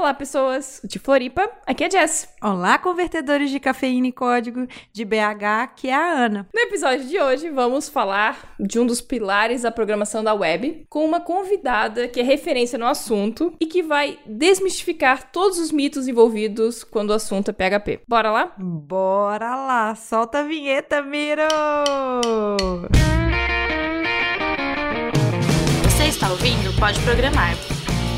Olá, pessoas de Floripa. Aqui é a Jess. Olá, convertedores de cafeína e código de BH, que é a Ana. No episódio de hoje, vamos falar de um dos pilares da programação da web, com uma convidada que é referência no assunto e que vai desmistificar todos os mitos envolvidos quando o assunto é PHP. Bora lá? Bora lá! Solta a vinheta, Miro! Você está ouvindo Pode Programar.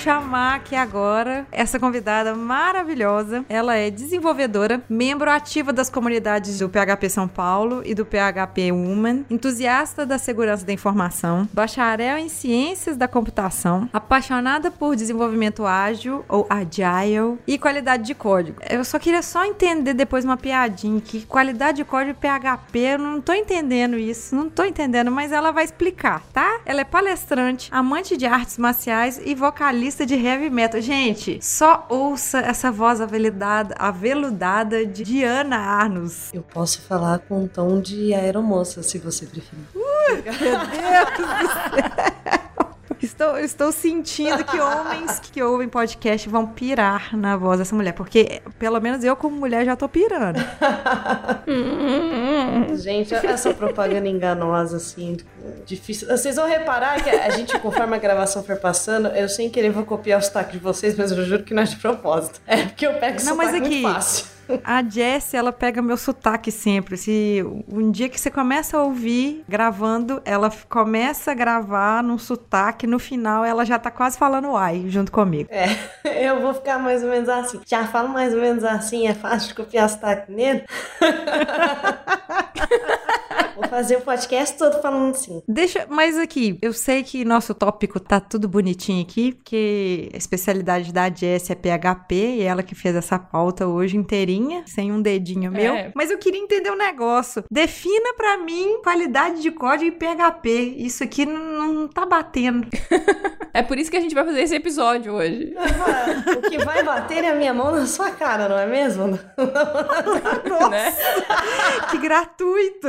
Chamar aqui agora essa convidada maravilhosa. Ela é desenvolvedora, membro ativa das comunidades do PHP São Paulo e do PHP Woman, entusiasta da segurança da informação, bacharel em ciências da computação, apaixonada por desenvolvimento ágil ou agile e qualidade de código. Eu só queria só entender depois uma piadinha que qualidade de código PHP, eu não tô entendendo isso, não tô entendendo, mas ela vai explicar, tá? Ela é palestrante, amante de artes marciais e vocalista de heavy metal. Gente, só ouça essa voz aveludada, aveludada de Diana Arnos. Eu posso falar com um tom de aeromoça, se você preferir. Meu Deus do céu. Estou, estou sentindo que homens que ouvem podcast vão pirar na voz dessa mulher, porque pelo menos eu, como mulher, já tô pirando. Gente, essa propaganda enganosa, assim, difícil. Vocês vão reparar que a gente, conforme a gravação for passando, eu sem querer vou copiar o sotaque de vocês, mas eu juro que não é de propósito. É porque eu pego Não, mas aqui- muito fácil. A Jessie, ela pega meu sotaque sempre. Se um dia que você começa a ouvir gravando, ela começa a gravar num sotaque, no final ela já tá quase falando ai junto comigo. É, eu vou ficar mais ou menos assim. Já falo mais ou menos assim, é fácil de copiar sotaque nele. vou fazer o podcast todo falando assim. Deixa, mas aqui, eu sei que nosso tópico tá tudo bonitinho aqui, porque a especialidade da Jessie é PHP e ela que fez essa pauta hoje inteirinha, sem um dedinho meu. É. Mas eu queria entender um negócio. Defina pra mim qualidade de código em PHP. Isso aqui não, não tá batendo. É por isso que a gente vai fazer esse episódio hoje. O que vai bater é a minha mão na sua cara, não é mesmo? né? que gratuito.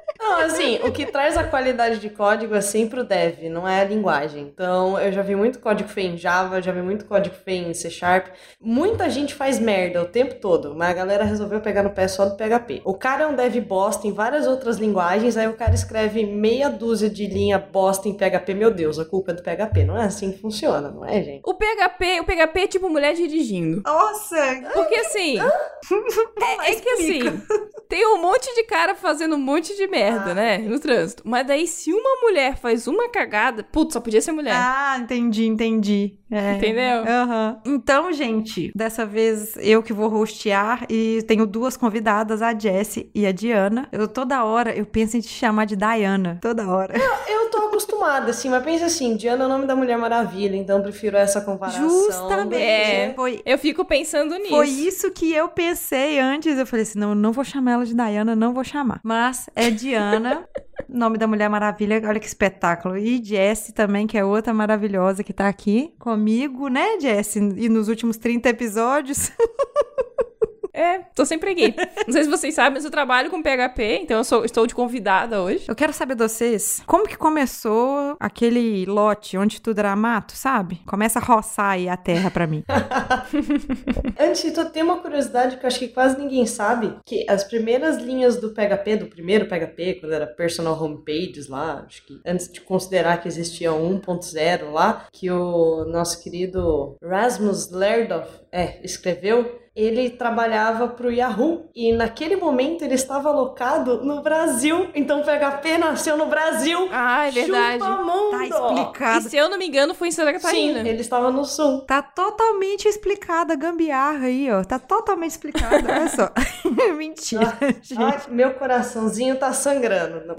Não, assim, o que traz a qualidade de código é sempre o dev, não é a linguagem. Então, eu já vi muito código feio em Java, já vi muito código feio em C Sharp. Muita gente faz merda o tempo todo, mas a galera resolveu pegar no pé só do PHP. O cara é um dev bosta em várias outras linguagens, aí o cara escreve meia dúzia de linha bosta em PHP. Meu Deus, a culpa é do PHP. Não é assim que funciona, não é, gente? O PHP, o PHP é tipo mulher dirigindo. Nossa! Porque assim, é, é que assim, tem um monte de cara fazendo um monte de merda, né? No trânsito. Mas daí, se uma mulher faz uma cagada, putz, só podia ser mulher. Ah, entendi, entendi. É. Entendeu? Aham. Então, gente, dessa vez eu que vou hostear e tenho duas convidadas, a Jessie e a Diana. Eu toda hora eu penso em te chamar de Diana. Toda hora. Eu tô acostumada, assim, mas pensa assim, Diana é o nome da Mulher Maravilha, então eu prefiro essa comparação. Justamente. É. Foi, Eu fico pensando nisso. foi isso que eu pensei antes. Eu falei assim: não, não vou chamar ela de Diana, não vou chamar. Mas é Diana, nome da Mulher Maravilha. Olha que espetáculo. E Jessie também, que é outra maravilhosa que tá aqui comigo, né, Jessie? E nos últimos 30 episódios. É, tô sempre aqui. Não sei se vocês sabem, mas eu trabalho com PHP, então eu sou- estou de convidada hoje. Eu quero saber de vocês, como que começou aquele lote onde tudo era mato, sabe? Começa a roçar aí a terra pra mim. Antes de tudo, tem uma curiosidade que eu acho que quase ninguém sabe, que as primeiras linhas do PHP, do primeiro PHP, quando era personal homepages lá, acho que antes de considerar que existia um 1.0 lá, que o nosso querido Rasmus Lerdoff é, escreveu, ele trabalhava pro Yahoo e naquele momento ele estava alocado no Brasil. Então o PHP nasceu no Brasil. Ah, é verdade. Chupa mundo. Tá E explicado. se eu não me engano, foi em Santa Sim, Catarina. ele estava no sul. Tá totalmente explicada a gambiarra aí, ó. Tá totalmente explicada. Olha só. Mentira, gente. Ai, meu coraçãozinho tá sangrando.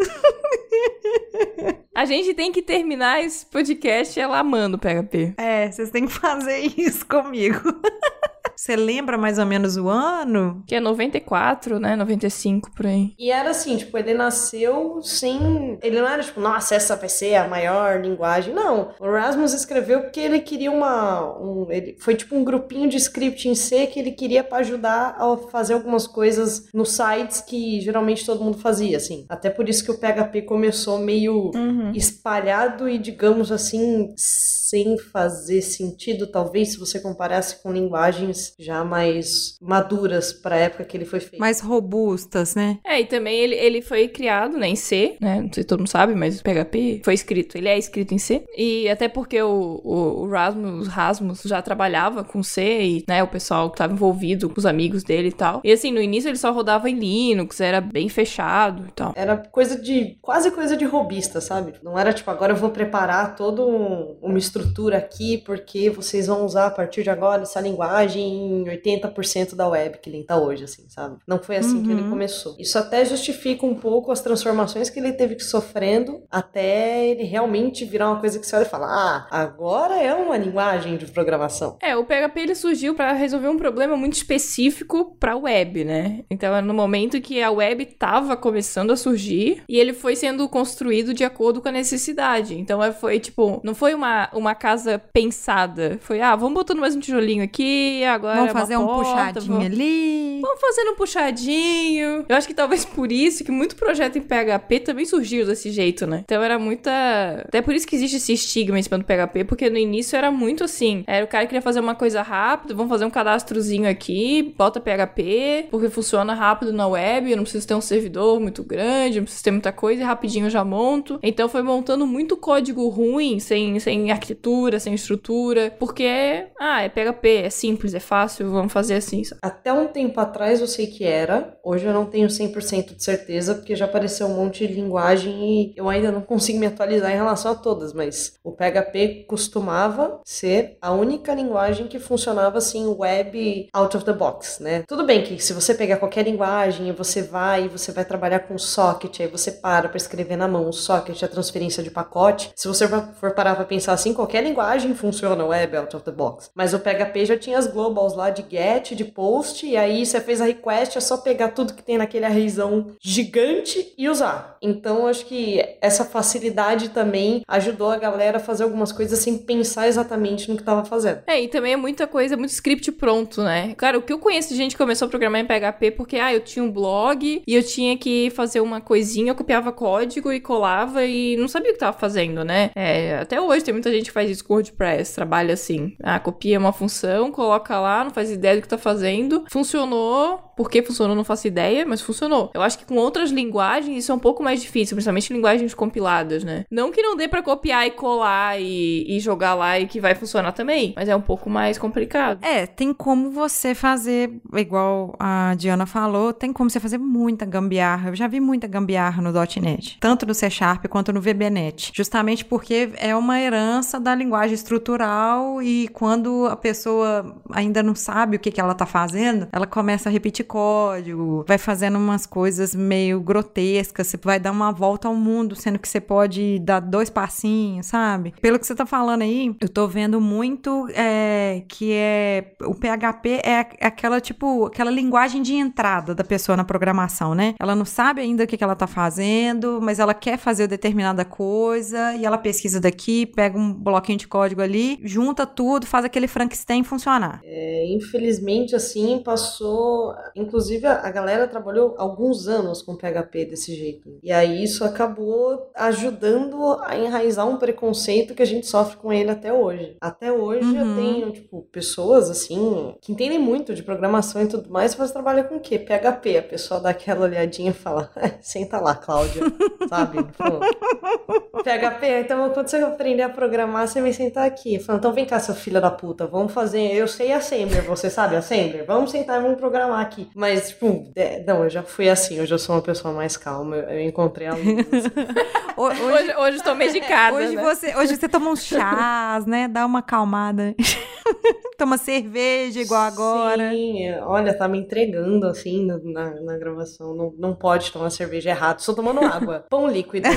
A gente tem que terminar esse podcast ela amando o PHP. É, vocês têm que fazer isso comigo. Você lembra mais ou menos o ano? Que é 94, né? 95 por aí. E era assim, tipo, ele nasceu sem. Ele não era tipo, nossa, essa vai ser a maior linguagem. Não. O Erasmus escreveu porque ele queria uma. Um... Ele... Foi tipo um grupinho de script em C que ele queria para ajudar a fazer algumas coisas nos sites que geralmente todo mundo fazia, assim. Até por isso que o PHP começou meio Uhum. espalhado e, digamos assim, sem fazer sentido, talvez, se você comparasse com linguagens já mais maduras para a época que ele foi feito. Mais robustas, né? É, e também ele, ele foi criado né, em C, né? Não sei se todo mundo sabe, mas o PHP foi escrito, ele é escrito em C. E até porque o, o, o Rasmus, Rasmus já trabalhava com C e, né, o pessoal que tava envolvido com os amigos dele e tal. E assim, no início ele só rodava em Linux, era bem fechado e tal. Era coisa de. quase coisa de robista, sabe? Não era tipo, agora eu vou preparar toda um- uma estrutura aqui, porque vocês vão usar a partir de agora essa linguagem em 80% da web, que nem tá hoje, assim, sabe? Não foi assim que ele Uhum. começou. Isso até justifica um pouco as transformações que ele teve que sofrendo até ele realmente virar uma coisa que você olha e fala: ah, agora é uma linguagem de programação. É, o PHP ele surgiu para resolver um problema muito específico para web, né? Então era no momento que a web tava começando a surgir e ele foi sendo construído de acordo com a necessidade. Então é, foi tipo, não foi uma, uma casa pensada, foi ah, vamos botando mais um tijolinho aqui, agora Vamos é uma fazer um puxadinho vamos- ali. Vamos fazendo um puxadinho. Eu acho que talvez por isso que muito projeto em PHP também surgiu desse jeito, né? Então era muita. Até por isso que existe esse estigma em cima do PHP, porque no início era muito assim. Era o cara que queria fazer uma coisa rápida, vamos fazer um cadastrozinho aqui, bota PHP, porque funciona rápido na web, eu não preciso ter um servidor muito grande, não preciso ter muita coisa e rapidinho eu já monto. Então foi montando muito código ruim, sem, sem arquitetura, sem estrutura, porque, ah, é PHP, é simples, é fácil, vamos fazer assim. Até um tempo atrás eu sei que era, hoje eu não tenho 100% de certeza, porque já apareceu um monte de linguagem e eu ainda não consigo me atualizar em relação a todas, mas o PHP costumava ser a única linguagem que funcionava assim, web out of the box, né? Tudo bem que se você pegar qualquer linguagem e você vai e você vai trabalhar com socket, aí você para para escrever na mão o socket, a transferência de pacote, se você for parar para pensar assim, qualquer linguagem funciona web out of the box. Mas o PHP já tinha as globals lá de get, de post, e aí você fez a request, é só pegar tudo que tem naquele arrayzão gigante e usar. Então acho que essa facilidade também ajudou a galera a fazer algumas coisas sem pensar exatamente no que tava fazendo. É, e também é muita coisa, muito script pronto, né? Cara, o que eu conheço de gente que começou a programar em PHP porque, ah, eu tinha um blog e eu tinha que fazer uma coisinha, eu copiava código e colava e não sabia o que tava fazendo, né? É, até hoje tem muita gente faz isso com WordPress, trabalha assim. Ah, copia uma função, coloca lá, não faz ideia do que tá fazendo. Funcionou, por que funcionou não faço ideia, mas funcionou. Eu acho que com outras linguagens isso é um pouco mais difícil, principalmente linguagens compiladas, né? Não que não dê pra copiar e colar e, e jogar lá e que vai funcionar também, mas é um pouco mais complicado. É, tem como você fazer, igual a Diana falou, tem como você fazer muita gambiarra. Eu já vi muita gambiarra no .NET, tanto no C Sharp quanto no VBNet, justamente porque é uma herança da linguagem estrutural e quando a pessoa ainda não sabe o que, que ela tá fazendo, ela começa a repetir código, vai fazendo umas coisas meio grotescas, você vai dar uma volta ao mundo, sendo que você pode dar dois passinhos, sabe? Pelo que você tá falando aí, eu tô vendo muito é, que é o PHP é aquela tipo aquela linguagem de entrada da pessoa na programação, né? Ela não sabe ainda o que, que ela tá fazendo, mas ela quer fazer determinada coisa e ela pesquisa daqui, pega um bloquinho de código ali, junta tudo, faz aquele Frankenstein funcionar. É, infelizmente, assim, passou. Inclusive, a galera trabalhou alguns anos com PHP desse jeito. E aí isso acabou ajudando a enraizar um preconceito que a gente sofre com ele até hoje. Até hoje eu Uhum. tenho, tipo, pessoas assim, que entendem muito de programação e tudo mais, mas trabalham com o quê? PHP. A pessoa dá aquela olhadinha e fala, senta lá, Cláudia, sabe? Pô, PHP, então quando você aprender a programar, você vai sentar aqui. Falando, então vem cá, seu filho da puta, vamos fazer. Eu sei Assembler, você sabe Assembler? Vamos sentar e vamos programar aqui. Mas, tipo, é, não, eu já fui assim, hoje eu sou uma pessoa mais calma. Eu, eu encontrei alunos. Ho- Hoje, Hoje, hoje eu tô medicada, hoje né? você, hoje você toma uns chás, né? Dá uma acalmada. Toma cerveja igual agora. Sim, olha, tá me entregando assim na, na, na gravação. Não, não pode tomar cerveja errado, só tomando água. Pão líquido.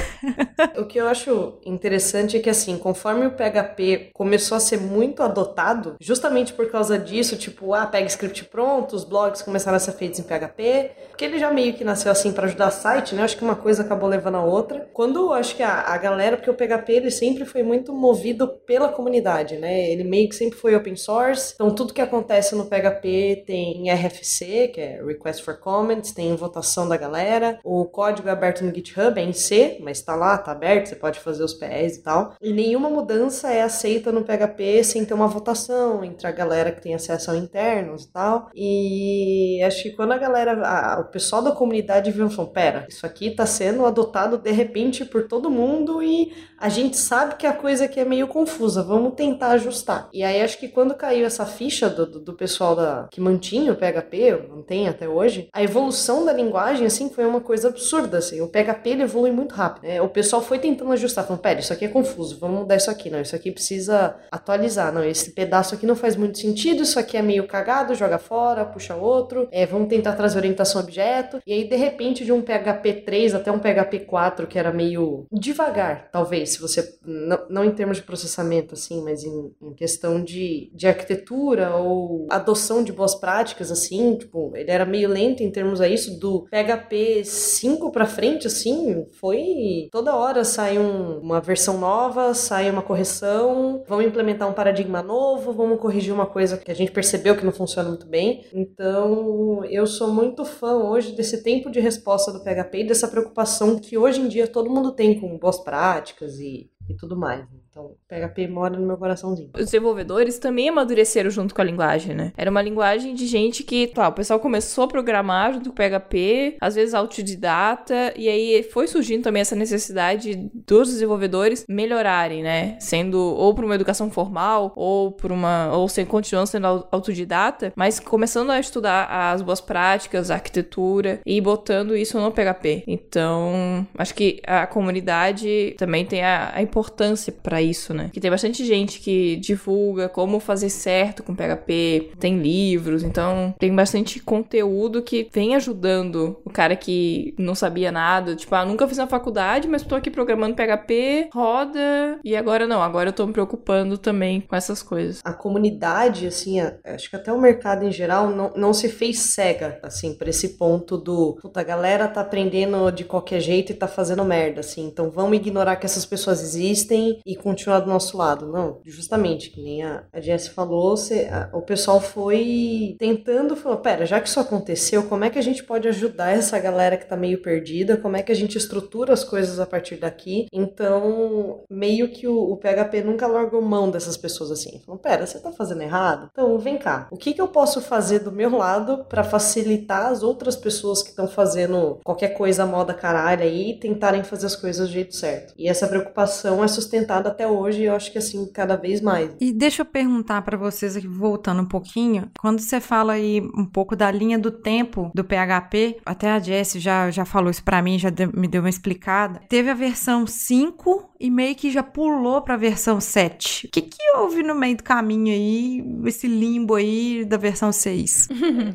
o que eu acho interessante é que, assim, conforme o PHP começou a ser muito adotado, justamente por causa disso, tipo, ah, pega script pronto, os blogs começaram a ser feitos em PHP, porque ele já meio que nasceu assim para ajudar site, né? Acho que uma coisa acabou levando a outra. Quando acho que a, a galera, porque o PHP ele sempre foi muito movido pela comunidade, né? Ele meio que sempre foi open source, então tudo que acontece no PHP tem RFC, que é Request for Comments, tem votação da galera, o código é aberto no GitHub, é em C, mas tá lá, tá aberto, você pode fazer os PS e tal. E nenhuma mudança é aceita no PHP sem ter uma votação entre a galera que tem acesso ao internos e tal. E acho que quando a galera, a, o pessoal da comunidade viu, falou, pera, isso aqui tá sendo adotado de repente por todo mundo e a gente sabe que a coisa aqui é meio confusa, vamos tentar ajustar. E aí acho que quando caiu essa ficha do, do, do pessoal da, que mantinha o PHP, mantém até hoje, a evolução da linguagem, assim, foi uma coisa absurda, assim. O PHP, ele evolui muito rápido. Né? O pessoal foi tentando ajustar, falando, pera, isso aqui é confuso, vamos mudar isso aqui. Não, isso aqui precisa atualizar. Não, esse pedaço aqui não faz muito sentido, isso aqui é meio cagado, joga fora, puxa outro. É, vamos tentar trazer orientação objeto. E aí, de repente, de um PHP 3 até um PHP 4, que era meio devagar, talvez, se você. Não, não em termos de processamento, assim, mas em, em questão de, de arquitetura ou adoção de boas práticas, assim, tipo, ele era meio lento em termos a isso, do PHP 5 pra frente, assim, foi. Toda hora sai um, uma versão nova, sai uma correção, vamos implementar um paradigma novo, vamos corrigir uma coisa que a gente percebeu que não funciona muito bem. Então, eu sou muito fã hoje desse tempo de resposta do PHP e dessa preocupação que hoje em dia todo mundo tem com boas práticas e, e tudo mais. né? Então, PHP mora no meu coraçãozinho. Os desenvolvedores também amadureceram junto com a linguagem, né? Era uma linguagem de gente que, tá, o pessoal começou a programar junto com PHP, às vezes autodidata, e aí foi surgindo também essa necessidade dos desenvolvedores melhorarem, né? Sendo ou por uma educação formal, ou por uma. ou sem continuando sendo au- autodidata, mas começando a estudar as boas práticas, a arquitetura e botando isso no PHP. Então, acho que a comunidade também tem a, a importância pra isso, né? Que tem bastante gente que divulga como fazer certo com PHP, tem livros, então tem bastante conteúdo que vem ajudando o cara que não sabia nada, tipo, ah, nunca fiz na faculdade, mas tô aqui programando PHP, roda, e agora não, agora eu tô me preocupando também com essas coisas. a comunidade, assim, acho que até o mercado em geral não, não se fez cega, assim, pra esse ponto do, puta, a galera tá aprendendo de qualquer jeito e tá fazendo merda, assim, então vamos ignorar que essas pessoas existem e continuar do nosso lado. Não, justamente, que nem a, a Jess falou, cê- a- o pessoal foi tentando, falou, pera, já que isso aconteceu, como é que a gente pode ajudar essa galera que tá meio perdida? Como é que a gente estrutura as coisas a partir daqui? Então, meio que o, o PHP nunca largou mão dessas pessoas assim. Falou, pera, você tá fazendo errado? Então, vem cá. O que, que eu posso fazer do meu lado pra facilitar as outras pessoas que estão fazendo qualquer coisa moda caralho aí tentarem fazer as coisas do jeito certo? E essa preocupação é sustentada até hoje e eu acho que assim, cada vez mais. E deixa eu perguntar pra vocês aqui, voltando um pouquinho, quando você fala aí um pouco da linha do tempo do PHP, até a Jessie já, já falou isso pra mim, já me deu uma explicada. Teve a versão 5 e meio que já pulou pra versão 7. O que que houve no meio do caminho aí, esse limbo aí da versão 6?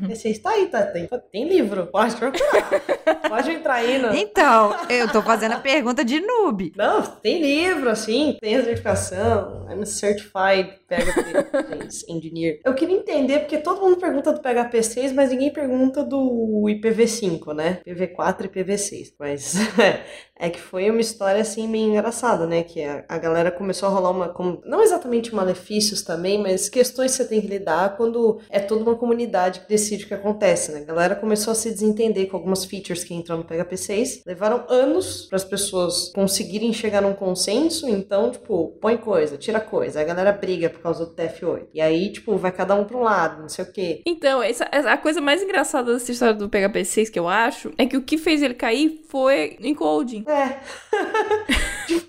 Você está aí, tá? Tem, tem livro, pode procurar. pode entrar aí no. Então, eu tô fazendo a pergunta de noob. Não, tem livro, assim, tem a certificação. I'm a certified PHP engineer. Eu queria entender, porque todo mundo pergunta do PHP 6, mas ninguém pergunta do IPv5, né? IPv4 e IPv6. Mas é que foi uma história, assim, meio engraçada, né? Que a, a galera começou a rolar uma... como- não exatamente malefícios também, mas questões que você tem que lidar quando é toda uma comunidade que decide o que acontece, né? A galera começou a se desentender com algumas features que entram no PHP 6. Levaram anos para as pessoas conseguirem chegar num consenso, então, tipo, põe coisa, tira coisa. A galera briga por causa do TF8. E aí, tipo, vai cada um pra um lado, não sei o quê. Então, essa, a coisa mais engraçada dessa história do PHP 6 que eu acho é que o que fez ele cair foi encoding. É,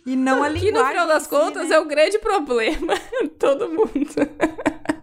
E não a Que linguagem. no final das si, contas né? é o grande problema. Todo mundo.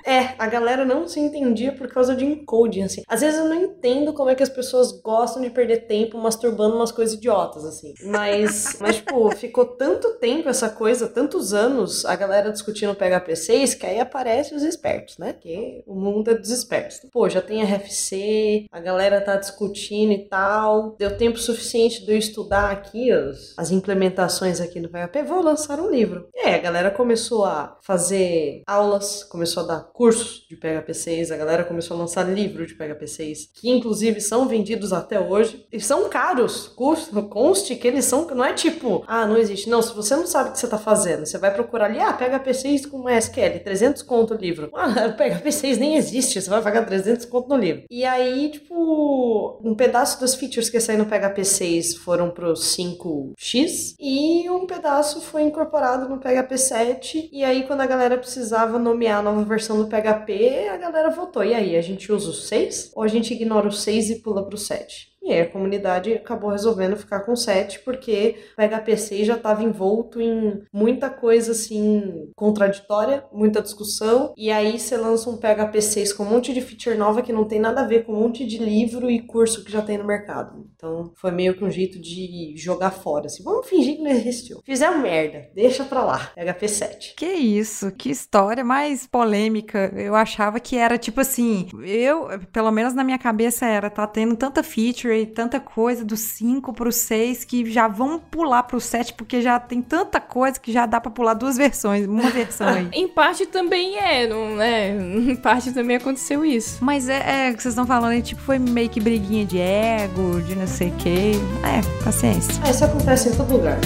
É, a galera não se entendia por causa de encoding, assim. Às vezes eu não entendo como é que as pessoas gostam de perder tempo masturbando umas coisas idiotas, assim. Mas, mas tipo, ficou tanto tempo essa coisa, tantos anos, a galera discutindo PHP 6, que aí aparecem os espertos, né? Que o mundo é dos espertos. Pô, já tem RFC, a galera tá discutindo e tal. Deu tempo suficiente de eu estudar aqui as, as implementações aqui no PHP, vou lançar um livro. E aí a galera começou a fazer aulas, começou a dar cursos de PHP 6, a galera começou a lançar livro de PHP 6, que inclusive são vendidos até hoje. E são caros, custo, conste que eles são, não é tipo, ah, não existe. Não, se você não sabe o que você tá fazendo, você vai procurar ali, ah, PHP 6 com SQL, 300 conto o livro. Ah, PHP 6 nem existe, você vai pagar 300 conto no livro. E aí, tipo, um pedaço das features que saíram no PHP 6 foram pro 5x e um pedaço foi incorporado no PHP 7. E aí, quando a galera precisava nomear a nova versão do PHP, a galera votou. E aí, a gente usa o 6 ou a gente ignora o 6 e pula pro 7? E aí a comunidade acabou resolvendo ficar com 7 porque o PHP 6 já estava envolto em muita coisa assim contraditória, muita discussão. E aí você lança um PHP 6 com um monte de feature nova que não tem nada a ver com um monte de livro e curso que já tem no mercado. Então foi meio que um jeito de jogar fora. Assim, vamos fingir que não existiu. Fizeram merda, deixa pra lá. PHP 7. Que isso, que história mais polêmica. Eu achava que era tipo assim, eu, pelo menos na minha cabeça era, tá tendo tanta feature e tanta coisa do 5 pro 6 que já vão pular pro 7 porque já tem tanta coisa que já dá pra pular duas versões, uma versão aí. Em parte também é, não é? Em parte também aconteceu isso. Mas é, é o que vocês estão falando aí, tipo, foi meio que briguinha de ego, de não sei o quê. É, paciência. Ah, isso acontece em todo lugar.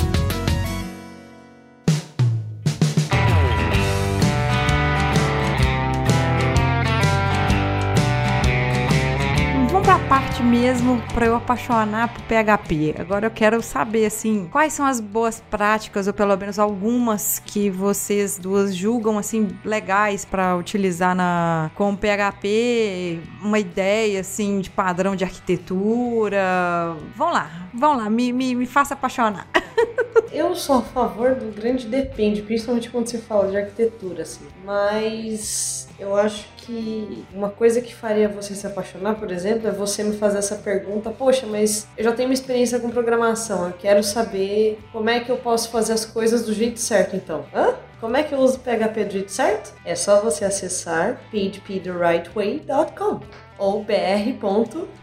Mesmo pra eu apaixonar por PHP. Agora eu quero saber, assim, quais são as boas práticas, ou pelo menos algumas que vocês duas julgam, assim, legais pra utilizar na, com PHP, uma ideia, assim, de padrão de arquitetura. Vamos lá, vamos lá, me, me, me faça apaixonar. Eu sou a favor do grande depende, principalmente quando você fala de arquitetura, assim. Mas eu acho que uma coisa que faria você se apaixonar, por exemplo, é você me fazer essa pergunta: Poxa, mas eu já tenho uma experiência com programação, eu quero saber como é que eu posso fazer as coisas do jeito certo, então. Hã? Como é que eu uso PHP do jeito certo? É só você acessar phptherightway.com ou br.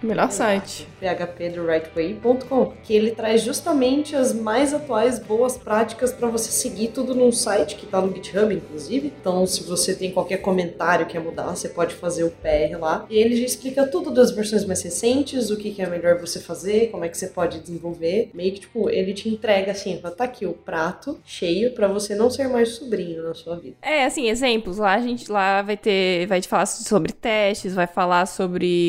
Melhor site. phptherightway.com, que ele traz justamente as mais atuais boas práticas para você seguir tudo num site que tá no GitHub, inclusive. Então, se você tem qualquer comentário que quer mudar, você pode fazer o PR lá. E ele já explica tudo das versões mais recentes, o que, que é melhor você fazer, como é que você pode desenvolver. Meio que, tipo, ele te entrega assim, fala, tá aqui o prato cheio para você não ser mais sobrinho na sua vida. É, assim, exemplos. Lá a gente lá vai ter. Vai te falar sobre testes, vai falar sobre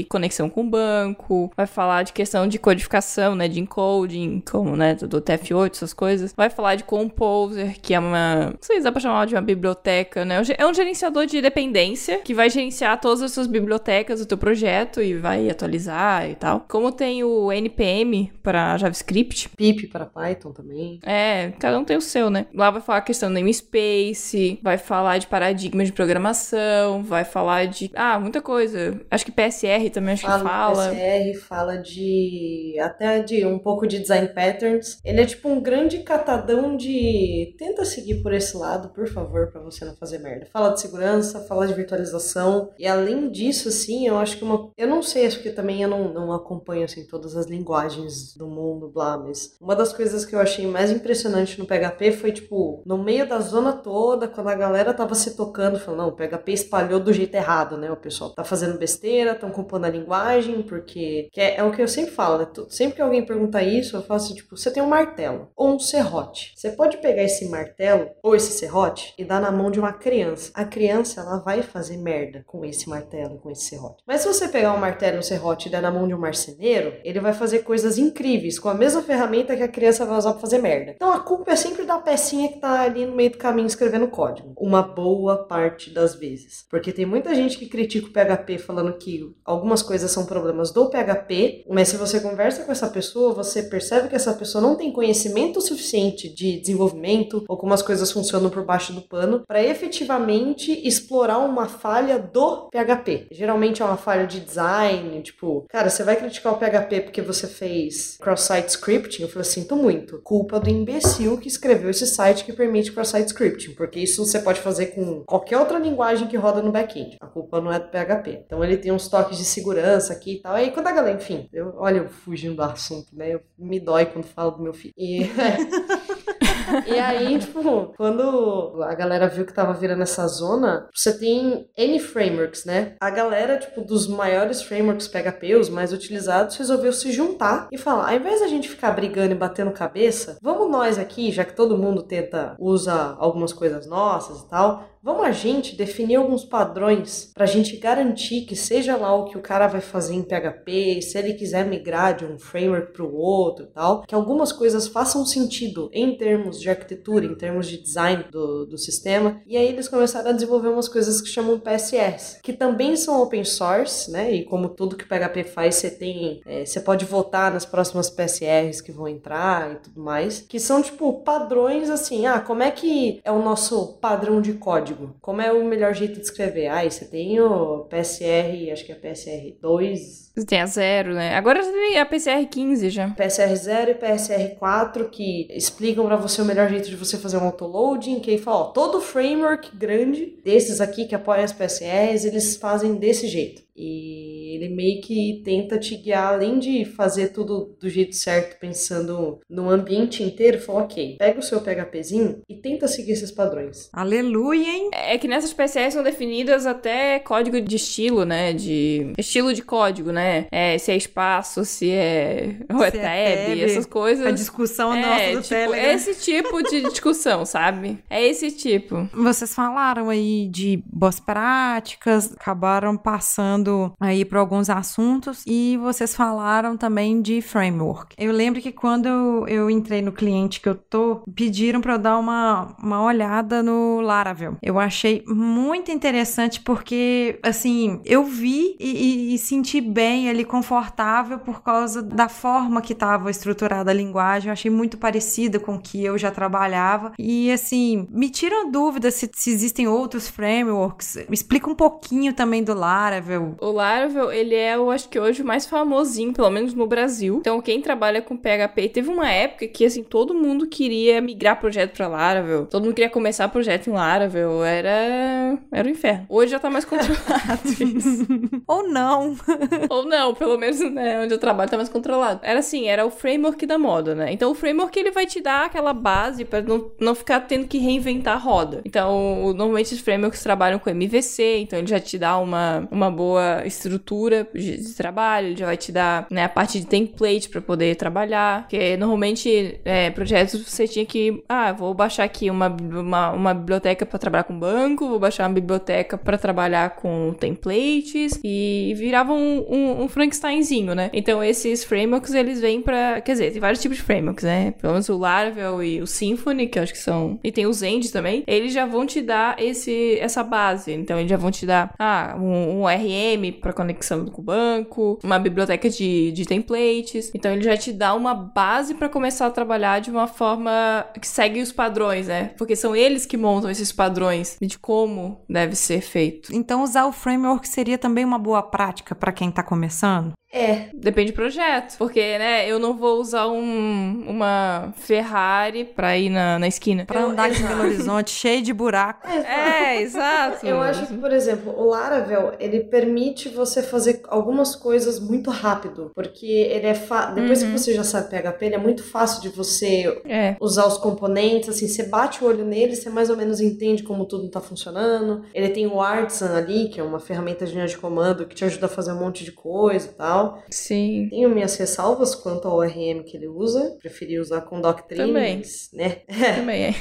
conexão com o banco, vai falar de questão de codificação, né? De encoding, como, né? Do TF8, essas coisas. Vai falar de Composer, que é uma. Não sei se dá pra chamar de uma biblioteca, né? É um gerenciador de dependência que vai gerenciar todas as suas bibliotecas do teu projeto e vai atualizar e tal. Como tem o NPM para JavaScript. Pip para Python também. É, cada um tem o seu, né? Lá vai falar a questão do namespace, vai falar de paradigma de programação, vai falar de. Ah, muita coisa. Acho que PSR também acho Fala que fala. PSR, fala de até de um pouco de design patterns. Ele é tipo um grande catadão de tenta seguir por esse lado, por favor, pra você não fazer merda. Fala de segurança, fala de virtualização e além disso, assim, eu acho que uma, eu não sei, acho que também eu não, não acompanho assim todas as linguagens do mundo, blá, mas uma das coisas que eu achei mais impressionante no PHP foi tipo no meio da zona toda, quando a galera tava se tocando, falando, não, o PHP espalhou do jeito errado, né? O pessoal tá fazendo besteira, estão culpando a linguagem, porque que é, é o que eu sempre falo, né? Sempre que alguém pergunta isso, eu falo assim, tipo, você tem um martelo ou um serrote. Você pode pegar esse martelo ou esse serrote e dar na mão de uma criança. A criança, ela vai fazer merda com esse martelo, com esse serrote. Mas se você pegar um martelo e um serrote e der na mão de um marceneiro, ele vai fazer coisas incríveis com a mesma ferramenta que a criança vai usar pra fazer merda. Então a culpa é sempre da pecinha que tá ali no meio do caminho escrevendo código. Uma boa parte das vezes. Porque tem muita gente que critica o PHP falando que algumas coisas são problemas do PHP, mas se você conversa com essa pessoa, você percebe que essa pessoa não tem conhecimento suficiente de desenvolvimento ou como as coisas funcionam por baixo do pano para efetivamente explorar uma falha do PHP. Geralmente é uma falha de design, tipo, cara, você vai criticar o PHP porque você fez cross-site scripting? Eu falei, sinto muito. Culpa do imbecil que escreveu esse site que permite cross-site scripting, porque isso você pode fazer com qualquer outra linguagem que roda no back-end. A culpa não é do PHP. Então ele tem uns toques de segurança aqui e tal. Aí quando a galera, enfim, eu, olha, eu fugindo do assunto, né? Eu, me dói quando falo do meu filho. E, e aí, tipo, quando a galera viu que tava virando essa zona, você tem N frameworks, né? A galera, tipo, dos maiores frameworks PHP, os mais utilizados, resolveu se juntar e falar: ao invés da gente ficar brigando e batendo cabeça, vamos nós aqui, já que todo mundo tenta, usa algumas coisas nossas e tal, Vamos a gente definir alguns padrões para a gente garantir que seja lá o que o cara vai fazer em PHP, se ele quiser migrar de um framework para o outro tal, que algumas coisas façam sentido em termos de arquitetura, em termos de design do, do sistema. E aí eles começaram a desenvolver umas coisas que chamam PSS, que também são open source, né? E como tudo que o PHP faz, você tem, é, você pode votar nas próximas PSRs que vão entrar e tudo mais, que são tipo padrões assim, ah, como é que é o nosso padrão de código? Código. Como é o melhor jeito de escrever? Ah, você tem o PSR, acho que é PSR 2. Tem a 0, né? Agora tem a PSR 15 já. PSR 0 e PSR 4 que explicam para você o melhor jeito de você fazer um autoloading, que aí fala, ó, todo framework grande desses aqui que apoiam as PSRs, eles fazem desse jeito. E ele meio que tenta te guiar, além de fazer tudo do jeito certo, pensando no ambiente inteiro, fala, ok, pega o seu PHPzinho e tenta seguir esses padrões. Aleluia, hein? É que nessas PCS são definidas até código de estilo, né? De estilo de código, né? É, se é espaço, se é ou é Se é tab, tab, essas coisas. A discussão é, nossa do tipo, Telegram. esse tipo de discussão, sabe? É esse tipo. Vocês falaram aí de boas práticas, acabaram passando aí por alguns assuntos e vocês falaram também de framework. Eu lembro que quando eu, entrei no cliente que eu tô, pediram para eu dar uma, uma olhada no Laravel. Eu achei muito interessante porque, assim, eu vi e, e- e senti bem ali, confortável por causa da forma que estava estruturada a linguagem. Eu achei muito parecida com o que eu já trabalhava. E, assim, me tira dúvida se, se existem outros frameworks. Me explica um pouquinho também do Laravel. O Laravel, ele é, eu acho que hoje o mais famosinho, pelo menos no Brasil. Então, quem trabalha com PHP, teve uma época que, assim, todo mundo queria migrar projeto pra Laravel. Todo mundo queria começar projeto em Laravel. Era, era o inferno. Hoje já tá mais controlado isso. Ou não. Ou não, pelo menos, né, onde eu trabalho tá mais controlado. Era assim, era o framework da moda, né? Então, o framework, ele vai te dar aquela base pra não, não ficar tendo que reinventar a roda. Então, normalmente os frameworks trabalham com MVC, então ele já te dá uma, uma boa estrutura de, de trabalho, ele já vai te dar, né, a parte de template pra poder trabalhar, porque normalmente, é, projetos você tinha que, ah, vou baixar aqui uma, uma, uma biblioteca pra trabalhar com banco, vou baixar uma biblioteca pra trabalhar com templates, e virava um, um, um Frankensteinzinho, né? Então, esses frameworks, eles vêm pra, quer dizer, tem vários tipos de frameworks, né? Pelo menos o Laravel e o Symfony, que eu acho que são, e tem os End também, eles já vão te dar esse, essa base, então eles já vão te dar, ah, um, um RM pra conexão com o banco, uma biblioteca de, de templates, então ele já te dá uma base pra começar a trabalhar de uma forma que segue os padrões, né? Porque são eles que montam esses padrões de como deve ser feito. Então, usar o framework seria também uma boa prática para quem tá começando? É, Depende do projeto. Porque, né, eu não vou usar um, uma Ferrari pra ir na, na esquina. Pra Eu- andar aqui em. Belo Horizonte, cheio de buraco. É, exato. Eu acho que, por exemplo, o Laravel, ele permite você fazer algumas coisas muito rápido, porque ele é fa... depois que você já sabe PHP, ele é muito fácil de você É. usar os componentes, assim, você bate o olho nele, você mais ou menos entende como tudo tá funcionando. Ele tem o Artisan ali, que é uma ferramenta de linha de comando que te ajuda a fazer um monte de coisa e tal. Tal. Sim. Tenho minhas ressalvas quanto ao ORM que ele usa. Preferi usar com Doctrine, Também. mas, né? Também é.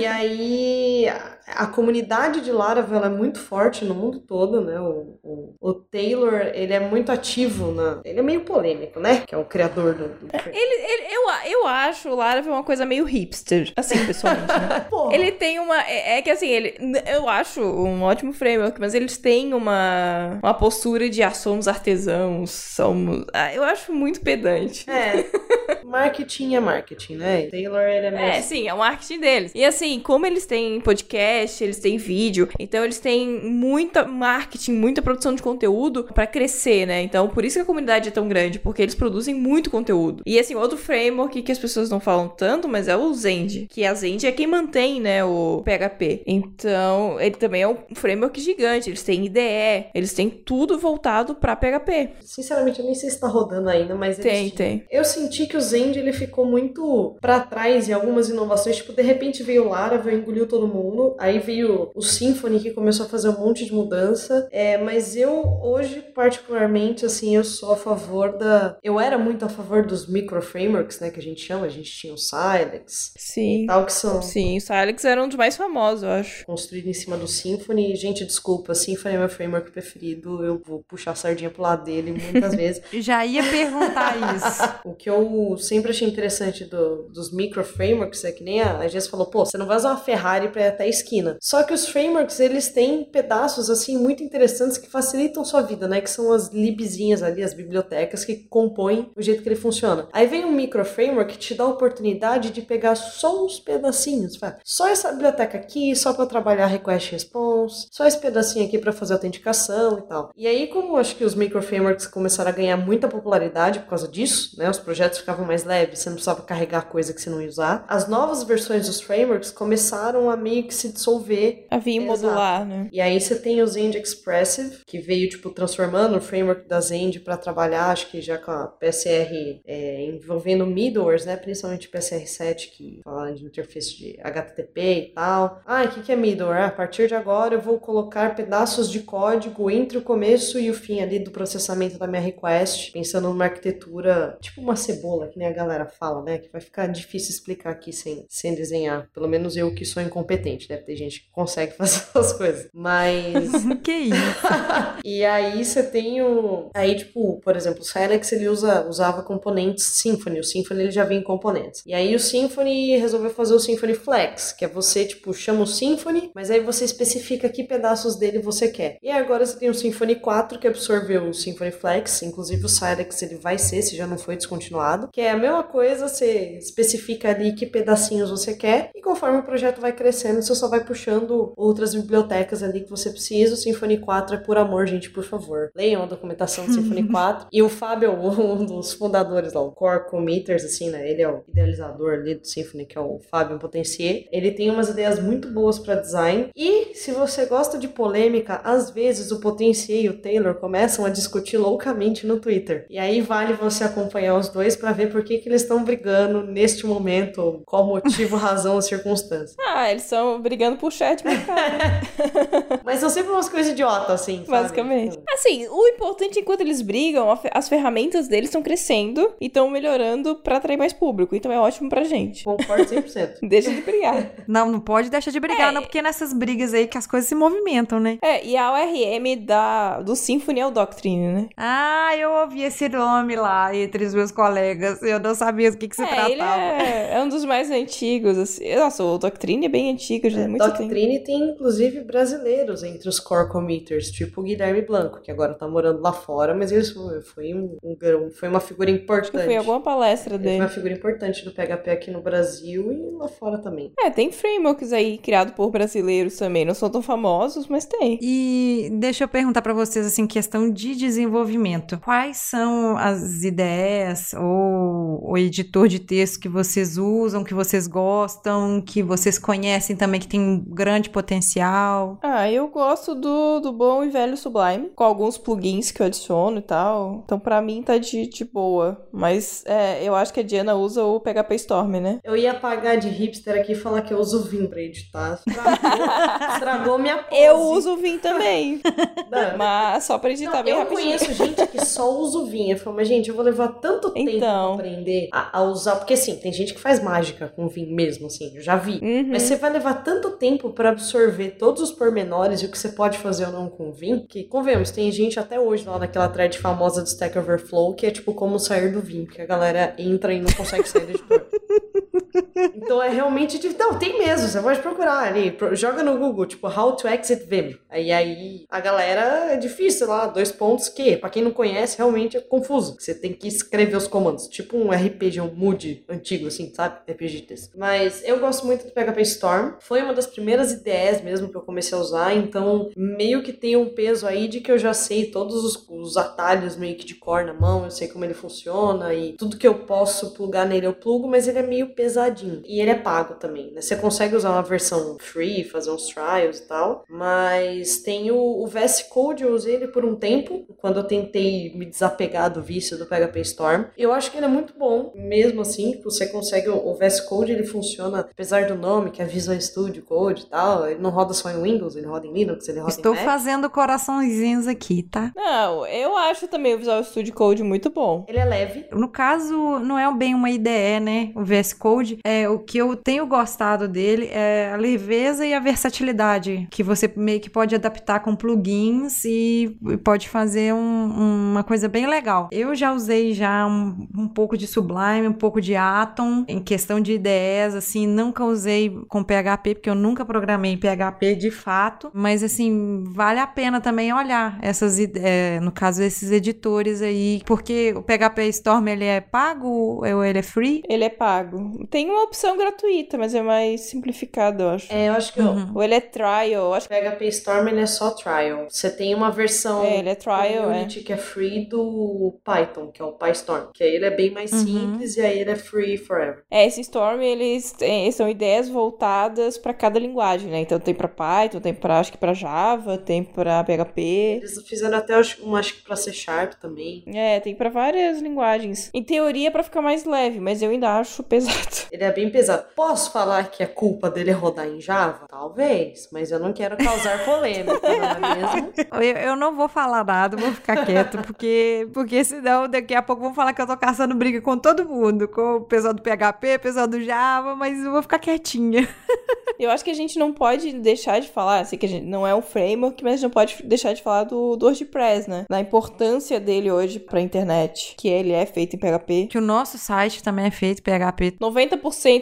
E aí, a, a comunidade de Laravel é muito forte no mundo todo, né? O, o, o Taylor, ele é muito ativo na... Ele é meio polêmico, né? Que é o criador do... do... Ele, ele- eu, eu acho o Laravel uma coisa meio hipster, assim, pessoalmente, né? Ele tem uma. É, é que assim, ele. Eu acho um ótimo framework, mas eles têm uma, uma postura de ah, somos artesãos, somos. Ah, eu acho muito pedante. É, marketing é marketing, né? Taylor, ele é meio... É, sim, é o marketing deles. E assim, como eles têm podcast, eles têm vídeo, então eles têm muita marketing, muita produção de conteúdo pra crescer, né? Então, por isso que a comunidade é tão grande, porque eles produzem muito conteúdo. E assim, outro framework que as pessoas não falam tanto, mas é o Zend, que a Zend é quem mantém, né, o PHP. Então, ele também é um framework gigante, eles têm IDE, eles têm tudo voltado pra PHP. Sinceramente, eu nem sei se tá rodando ainda, mas... Tem, tem. Eu senti que o Zend ele ficou muito pra trás em algumas inovações. Tipo, de repente veio o Laravel, engoliu todo mundo. Aí veio o Symfony que começou a fazer um monte de mudança. É, mas eu hoje, particularmente, assim, eu sou a favor da. Eu era muito a favor dos micro frameworks, né? Que a gente chama. A gente tinha o Silex Sim. e tal, que são Sim, o Silex era um dos mais famosos, eu acho. construídos em cima do Symfony. Gente, desculpa, Symfony é meu framework preferido. Eu vou puxar a sardinha pro lado dele muitas vezes. Já ia perguntar isso. O que eu sempre achei interessante do- dos micro frameworks é que nem a, a falou, pô, você não vai usar uma Ferrari pra ir até a esquina. Só que os frameworks, eles têm pedaços, assim, muito interessantes que facilitam sua vida, né? Que são as libzinhas ali, as bibliotecas que compõem o jeito que ele funciona. Aí vem um micro framework que te dá a oportunidade de pegar só uns pedacinhos. Só essa biblioteca aqui, só pra trabalhar request response, só esse pedacinho aqui pra fazer autenticação e tal. E aí, como acho que os micro frameworks começaram a ganhar muita popularidade por causa disso, né? Os projetos ficavam mais leves, você não precisava carregar coisa que você não ia usar. As novas versões dos frameworks começaram a meio que se dissolver A Exato. modular, né? e aí você tem o Zend Expressive, que veio, tipo, transformando o framework da Zend para trabalhar, acho que já com a PSR é, envolvendo middlewares, né? Principalmente PSR7, que fala de interface de HTTP e tal. Ah, o que, que é middleware? Ah, a partir de agora eu vou colocar pedaços de código entre o começo e o fim ali do processamento da minha request, pensando numa arquitetura, tipo uma cebola, que nem a galera fala, né? Que vai ficar difícil explicar aqui sem, sem desenhar. Pelo menos eu que sou incompetente, deve ter gente que consegue fazer essas coisas. Mas que isso? e aí você tem o. Aí, tipo, por exemplo, o Silex ele usa, usava componentes Symfony. O Symfony ele já vem em componentes. E aí o Symfony resolveu fazer o Symfony Flex, que é você, tipo, chama o Symfony, mas aí você especifica que pedaços dele você quer. E agora você tem o Symfony 4 que absorveu o Symfony Flex, inclusive o Silex ele vai ser, se já não foi descontinuado, que é a mesma coisa, você especifica ali que pedacinhos você quer, e conforme o projeto vai crescendo, você só vai puxando outras bibliotecas ali que você precisa. O Symfony 4 é por amor, gente, por favor. Leiam a documentação do Symfony 4. E o Fábio, um dos fundadores lá, o Core Committers, assim, né? Ele é o idealizador ali do Symfony, que é o Fábio Potencier. Ele tem umas ideias muito boas para design. E se você gosta de polêmica, às vezes o Potencier e o Taylor começam a discutir loucamente no Twitter. E aí vale você acompanhar os dois para ver por que, que eles estão brigando neste momento, qual motivo, razão ou circunstância. Ah, eles estão brigando por chat mercado. Mas são sempre umas coisas idiotas, assim, sabe? Basicamente. Tipo, Assim, o importante enquanto eles brigam, as ferramentas deles estão crescendo e estão melhorando pra atrair mais público. Então é ótimo pra gente. Concordo 100%. Deixa de brigar. Não, não pode deixar de brigar, É. não, porque nessas brigas aí que as coisas se movimentam, né? É, e a ORM da, do Symfony é o Doctrine, né? Ah, eu ouvi esse nome lá entre os meus colegas. Eu não sabia do que, que se é, tratava. ele é, é um dos mais antigos. Assim. Nossa, o Doctrine é bem antigo, já é muito tempo. Doctrine tem, inclusive, brasileiros entre os core committers, tipo o Guilherme Blanco, que agora tá morando lá fora, mas ele foi, foi, um, um foi uma figura Acho que importante. foi alguma palestra Ele foi dele. uma figura importante do PHP aqui no Brasil e lá fora também. É, tem frameworks aí criados por brasileiros também. Não são tão famosos, mas tem. E deixa eu perguntar pra vocês, assim, questão de desenvolvimento. Quais são as ideias ou o editor de texto que vocês usam, que vocês gostam, que vocês conhecem também, que tem um grande potencial? Ah, eu gosto do, do bom e velho Sublime, com alguns plugins que eu adiciono e tal. Então, pra mim, tá de, de boa. Mas é, eu acho que a Diana usa o PHP Storm, né? Eu ia pagar de hipster aqui e falar que eu uso o Vim pra editar. Estragou, estragou minha pose. Eu uso o Vim também. Não. mas só pra editar Não, bem eu rapidinho. conheço gente que só usa o Vim. Eu falo, mas gente, eu vou levar tanto tempo Então. pra aprender a, a usar. Porque assim, tem gente que faz mágica com o Vim mesmo, assim, eu já vi. Uhum. Mas você vai levar tanto tempo pra absorver todos os pormenores e o que você pode fazer ou não com o Vim, que, convenhamos, tem gente até hoje lá naquela thread famosa do Stack Overflow, que é tipo como sair do Vim, que a galera entra e não consegue sair do editor. Então é realmente difícil. Não, tem mesmo. Você pode procurar ali. Joga no Google, tipo, How to Exit Vim. Aí aí a galera é difícil lá, dois pontos que, pra quem não conhece, realmente é confuso. Você tem que escrever os comandos. Tipo um RPG, um mood antigo, assim, sabe? RPG desse. Mas eu gosto muito do PHP Storm. Foi uma das primeiras ideias mesmo que eu comecei a usar. Então, meio que tem um peso aí de que eu já sei todos os, os atalhos meio que de cor na mão. Eu sei como ele funciona e tudo que eu posso plugar nele eu plugo, mas ele é meio pesadinho. E ele é pago também, né? Você consegue usar uma versão free, fazer uns trials e tal, mas tem o, o VS Code, eu usei ele por um tempo, quando eu tentei me desapegar do vício do PHP Storm. Eu acho que ele é muito bom, mesmo assim, você consegue, o o VS Code ele funciona, apesar do nome, que é Visual Studio Code e tal, ele não roda só em Windows, ele roda em Linux, ele roda Estou em Mac. fazendo coraçõezinhos aqui, tá? Não, eu acho também o Visual Studio Code muito bom. Ele é leve, No caso, não é bem uma IDE, né? O VS Code. É, o que eu tenho gostado dele é a leveza e a versatilidade, que você meio que pode adaptar com plugins e pode fazer um- uma coisa bem legal. Eu já usei já um, um pouco de Sublime, um pouco de Atom, em questão de IDEs, assim, nunca usei com PHP, porque eu nunca programei em PHP de fato, mas assim, vale a pena também olhar essas, ide- é, no caso, esses editores aí, porque o PHP Storm, ele é pago ou ele é free? Ele é pago. Tem uma opção gratuita, mas é mais simplificado, eu acho. é, eu acho que o Ou ele é trial, acho PHP Storm ele é só trial. Você tem uma versão É, ele é trial, Unity que é free do Python, que é o PyStorm, que aí ele é bem mais Uhum. simples e aí ele é free forever. É, esse Storm, eles têm- são ideias voltadas pra cada linguagem, né? Então tem pra Python, tem pra, acho que pra Java, tem pra PHP. Eles fizeram até um, acho que pra C Sharp também. É, tem pra várias linguagens. Em teoria, é pra ficar mais leve, mas eu ainda acho pesado. Ele é bem pesado. Posso falar que a culpa dele é rodar em Java? Talvez, mas eu não quero causar polêmica, não é mesmo? Eu, eu não vou falar nada, vou ficar quieto, porque, porque senão daqui a pouco vão falar que eu tô caçando briga com todo mundo, com o pessoal do PHP, o pessoal do Java, mas eu vou ficar quietinha. Eu acho que a gente não pode deixar de falar, assim, que a gente não é um framework, mas a gente não pode deixar de falar do, do WordPress, né? Da importância dele hoje pra internet, que ele é feito em PHP. Que o nosso site também é feito PHP, 90%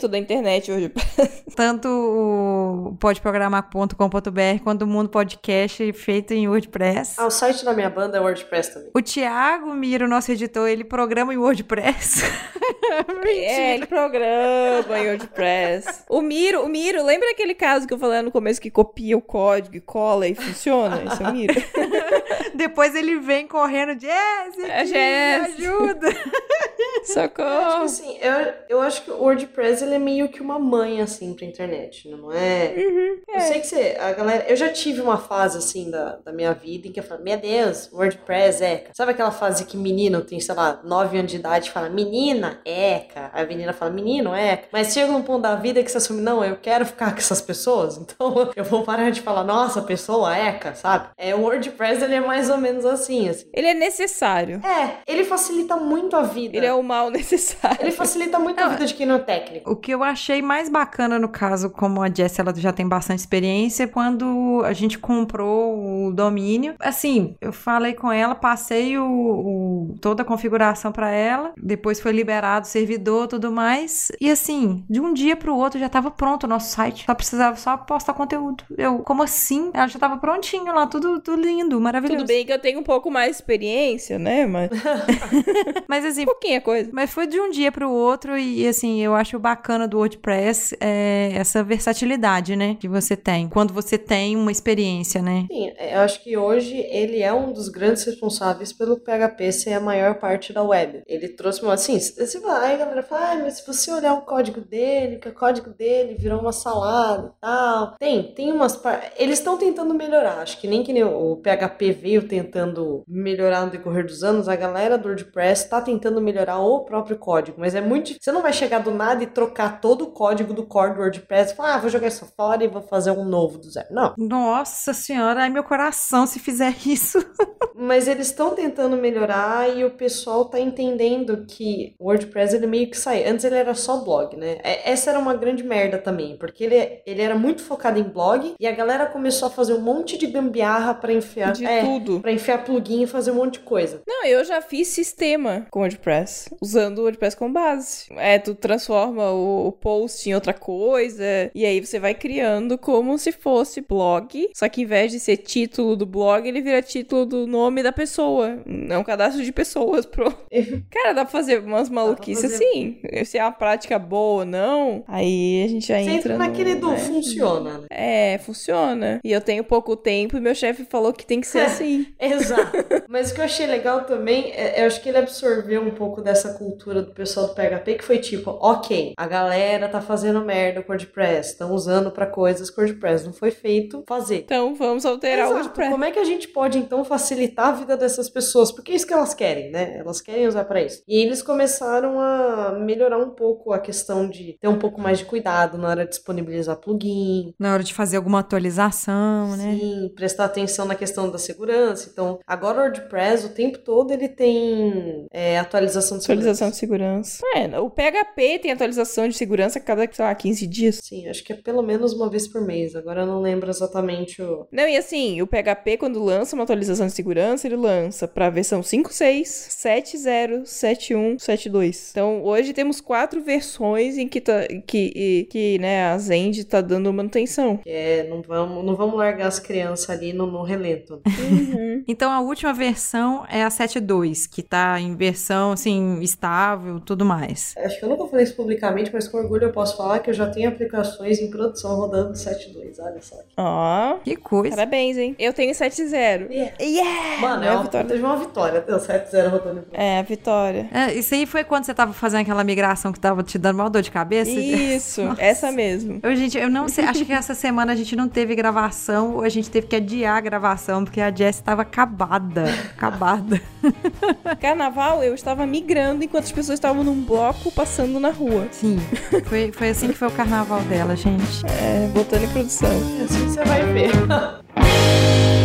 da internet hoje. tanto o podeprogramar.com.br quanto o Mundo Podcast feito em WordPress. Ah, o site da minha banda é WordPress também. O Thiago Miro, nosso editor, ele programa em WordPress. É, ele programa em WordPress. O Miro, o Miro, lembra aquele caso que eu falei no começo que copia o código e cola e funciona? Esse é o Miro. Depois ele vem correndo, Jess, É, me Jess. ajuda. Acho que Socorro. assim, eu, eu acho que o WordPress ele é meio que uma mãe, assim, pra internet, não é? Eu sei que você, a galera, eu já tive uma fase, assim, da, da minha vida em que eu falo, meu Deus, WordPress, eca. Sabe aquela fase que menino tem, sei lá, 9 anos de idade e fala, menina, eca. Aí a menina fala, menino, eca. Mas chega num ponto da vida que você assume, não, eu quero ficar com essas pessoas, então eu vou parar de falar, nossa, pessoa, eca, sabe? É, o WordPress, ele é mais ou menos assim, assim. Ele é necessário. É, ele facilita muito a vida. Ele é o mal necessário. Ele facilita muito a vida de quem não é técnico. O que eu achei mais bacana no caso, como a Jess ela já tem bastante experiência, quando a gente comprou o domínio, assim, eu falei com ela, passei o, o- toda a configuração para ela, depois foi liberado o servidor, tudo mais, e assim, de um dia para o outro já estava pronto o nosso site, só precisava só postar conteúdo. Eu, como assim? Ela já estava prontinho lá, tudo, tudo lindo, maravilhoso. Tudo bem que eu tenho um pouco mais de experiência, né? Mas Mas assim, pouquinha coisa. Mas foi de um dia pro outro e, assim, eu acho bacana bacana do WordPress é essa versatilidade, né? Que você tem. Quando você tem uma experiência, né? Sim, eu acho que hoje ele é um dos grandes responsáveis pelo PHP ser a maior parte da web. Ele trouxe uma assim, você vai, aí a galera fala, ah, mas se você olhar o código dele, que o código dele virou uma salada e tal. Tem, tem umas par... Eles estão tentando melhorar. Acho que nem que nem o PHP veio tentando melhorar no decorrer dos anos, a galera do WordPress está tentando melhorar o próprio código, mas é muito. Você não vai chegar do nada e trocar todo o código do core do WordPress e falar, ah, vou jogar isso fora e vou fazer um novo do zero. Não. Nossa senhora, ai meu coração se fizer isso. Mas eles estão tentando melhorar e o pessoal tá entendendo que o WordPress ele meio que sai. Antes ele era só blog, né? É, essa era uma grande merda também, porque ele, ele era muito focado em blog e a galera começou a fazer um monte de gambiarra para enfiar De é, tudo. para enfiar plugin e fazer um monte de coisa. Não, eu já fiz sistema com WordPress, usando o WordPress como base. É, tu transforma o, o post em outra coisa, e aí você vai criando como se fosse blog, só que em vez de ser título do blog, ele vira título do nome da pessoa. É um cadastro de pessoas pro. Cara, dá pra fazer umas maluquices fazer. assim. Se é uma prática boa ou não, aí a gente já Você entra. entra naquele no, do né? funciona, né? É, funciona. E eu tenho pouco tempo e meu chefe falou que tem que ser assim. Exato. Mas o que eu achei legal também, é, eu acho que ele absorveu um pouco dessa cultura do pessoal do PHP, que foi tipo, ok, a galera tá fazendo merda com WordPress, estão usando pra coisas que o WordPress não foi feito fazer. Então vamos alterar o Exato. WordPress. Como é que a gente pode então facilitar a vida dessas pessoas? Porque é isso que elas querem, né? Elas querem usar pra isso. E eles começaram a melhorar um pouco a questão de ter um pouco mais de cuidado na hora de disponibilizar plugin, Na hora de fazer alguma atualização, né? Sim, prestar atenção na questão da segurança. Então, agora o WordPress, o tempo todo, ele tem é, atualização de Atualização de segurança. segurança. É, o PHP tem atualização de segurança a cada, sei lá, 15 dias. Sim, acho que é pelo menos uma vez por mês. Agora eu não lembro exatamente o. Não, e assim, o PHP, quando lança uma atualização de segurança, ele lança pra versão 5.6, 7.0, 7.1, 7.2. Então, hoje temos quatro versões em que, tá, que, e- que né, a Zend tá dando manutenção. É, não vamos, não vamos largar as crianças ali no, no relento. Então a última versão é a 7.2, que tá em versão assim estável, tudo mais. Acho que eu nunca falei isso publicamente, mas com orgulho eu posso falar que eu já tenho aplicações em produção rodando 7.2. Olha só. Ó, Que coisa. parabéns, hein? Eu tenho 7.0. Yeah. Yeah! Mano, é a uma vitória. de uma vitória ter o 7.0 rodando em produção. É, a vitória. É, isso aí foi quando você tava fazendo aquela migração que tava te dando mal dor de cabeça? Isso, essa mesmo. Eu, gente, eu não sei, acho que essa semana a gente não teve gravação, ou a gente teve que adiar a gravação, porque a Jess tava acabada, acabada. Carnaval, eu estava migrando enquanto as pessoas estavam num bloco passando na rua. Sim, foi, foi assim que foi o carnaval dela, gente. É, botando em produção. Assim você vai ver.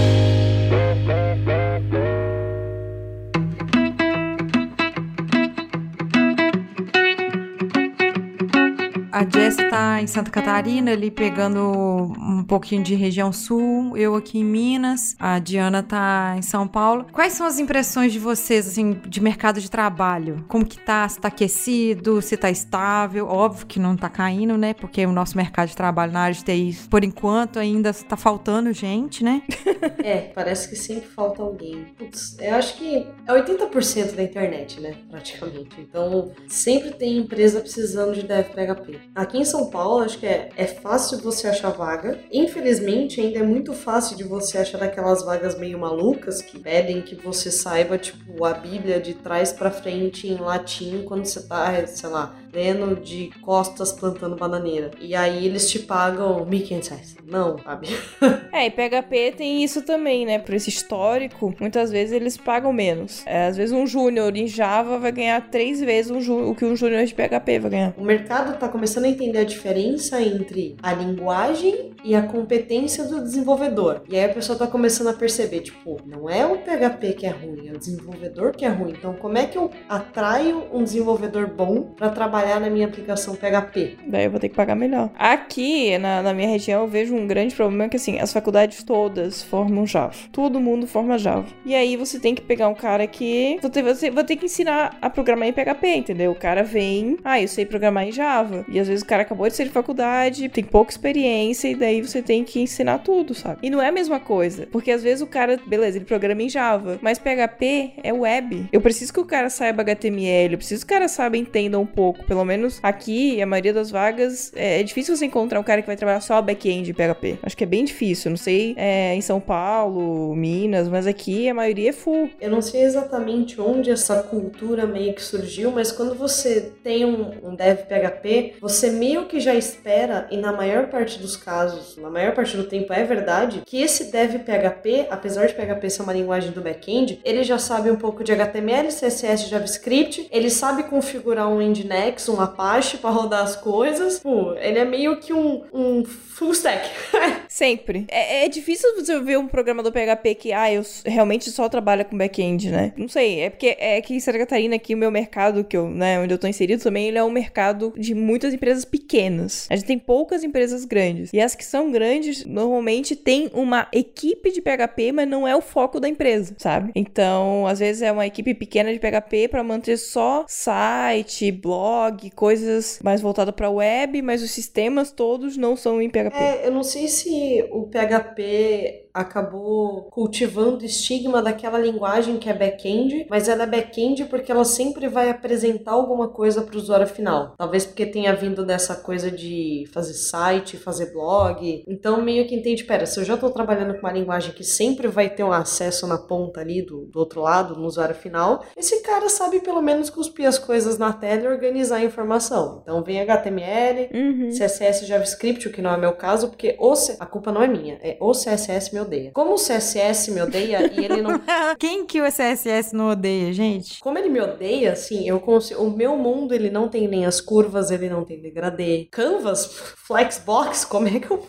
A Jess tá em Santa Catarina, ali pegando um pouquinho de região sul, eu aqui em Minas, a Diana tá em São Paulo. Quais são as impressões de vocês, assim, de mercado de trabalho? Como que tá? Se tá aquecido, se tá estável? Óbvio que não tá caindo, né? Porque o nosso mercado de trabalho na área de TI, por enquanto, ainda tá faltando gente, né? É, parece que sempre falta alguém. Putz, eu acho que é 80% da internet, né? Praticamente. Então, sempre tem empresa precisando de dev PHP. Aqui em São Paulo, acho que é, é fácil você achar vaga. Infelizmente, ainda é muito fácil de você achar aquelas vagas meio malucas que pedem que você saiba, tipo, a Bíblia de trás pra frente em latim quando você tá, sei lá, lendo de costas plantando bananeira. E aí eles te pagam 1.500 reais. Não, sabe? É, e PHP tem isso também, né? Por esse histórico, muitas vezes eles pagam menos. É, às vezes um júnior em Java vai ganhar três vezes um o que um júnior de PHP vai ganhar. O mercado está começando a entender a diferença entre a linguagem e a competência do desenvolvedor. E aí a pessoa está começando a perceber, tipo, não é o PHP que é ruim, é o desenvolvedor que é ruim. Então, como é que eu atraio um desenvolvedor bom para trabalhar na minha aplicação PHP? Daí eu vou ter que pagar melhor. Aqui, na, na minha região, eu vejo um grande problema que, assim, as faculdades todas formam Java. Todo mundo forma Java. E aí você tem que pegar um cara que... Ter, você vai ter que ensinar a programar em PHP, entendeu? O cara vem... Ah, eu sei programar em Java. E às vezes o cara acabou de sair de faculdade, tem pouca experiência, e daí você tem que ensinar tudo, sabe? E não é a mesma coisa. Porque às vezes o cara... Beleza, ele programa em Java. Mas PHP é web. Eu preciso que o cara saiba HTML. Eu preciso que o cara saiba, entenda um pouco Pelo menos aqui, a maioria das vagas, é, é difícil você encontrar um cara que vai trabalhar só back-end PHP. Acho que é bem difícil. Não sei é, em São Paulo, Minas, mas aqui a maioria é full. Eu não sei exatamente onde essa cultura meio que surgiu, mas quando você tem um, um dev PHP, você meio que já espera, e na maior parte dos casos, na maior parte do tempo é verdade, que esse dev PHP, apesar de PHP ser uma linguagem do back-end, ele já sabe um pouco de HTML, CSS, JavaScript, ele sabe configurar um Nginx, um Apache para rodar as coisas. Pô, ele é meio que um, um full stack. Sempre. É, é, difícil você ver um programador PHP que, ah, eu realmente só trabalho com back-end, né? Não sei, é porque é que em Santa Catarina, aqui, o meu mercado, que eu, né, onde eu tô inserido também, ele é um mercado de muitas empresas pequenas. A gente tem poucas empresas grandes. E as que são grandes, normalmente tem uma equipe de PHP, mas não é o foco da empresa, sabe? Então, às vezes é uma equipe pequena de PHP para manter só site, blog, coisas mais voltadas para web, mas os sistemas todos não são em PHP. É, eu não sei se o PHP acabou cultivando o estigma daquela linguagem que é back-end, mas ela é back-end porque ela sempre vai apresentar alguma coisa para o usuário final. Talvez porque tenha vindo dessa coisa de fazer site, fazer blog. Então meio que entende, pera, se eu já estou trabalhando com uma linguagem que sempre vai ter um acesso na ponta ali do, do outro lado, no usuário final, esse cara sabe pelo menos cuspir as coisas na tela e organizar a informação. Então vem HTML, Uhum. CSS, JavaScript, o que não é meu caso, porque o a culpa não é minha, é o CSS me odeia. Como o CSS me odeia e ele não Quem que o CSS não odeia, gente? Como ele me odeia, assim, eu consigo. O meu mundo ele não tem linhas curvas, ele não tem degradê. Canvas, Flexbox, como é que eu?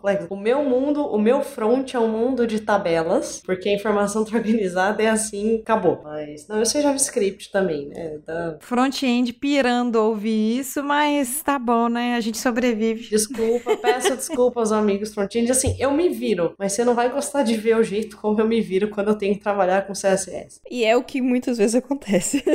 Flex? O meu mundo, o meu front é um mundo de tabelas, porque a informação tá organizada é assim, acabou. Mas não, eu sei JavaScript também, né? Da... Front-end pirando ouvir isso, mas tá bom, né? A gente sobrevive. Desculpa, peço desculpa aos amigos front-end. Assim, eu me viro, mas você não vai gostar de ver o jeito como eu me viro quando eu tenho que trabalhar com CSS. E é o que muitas vezes acontece.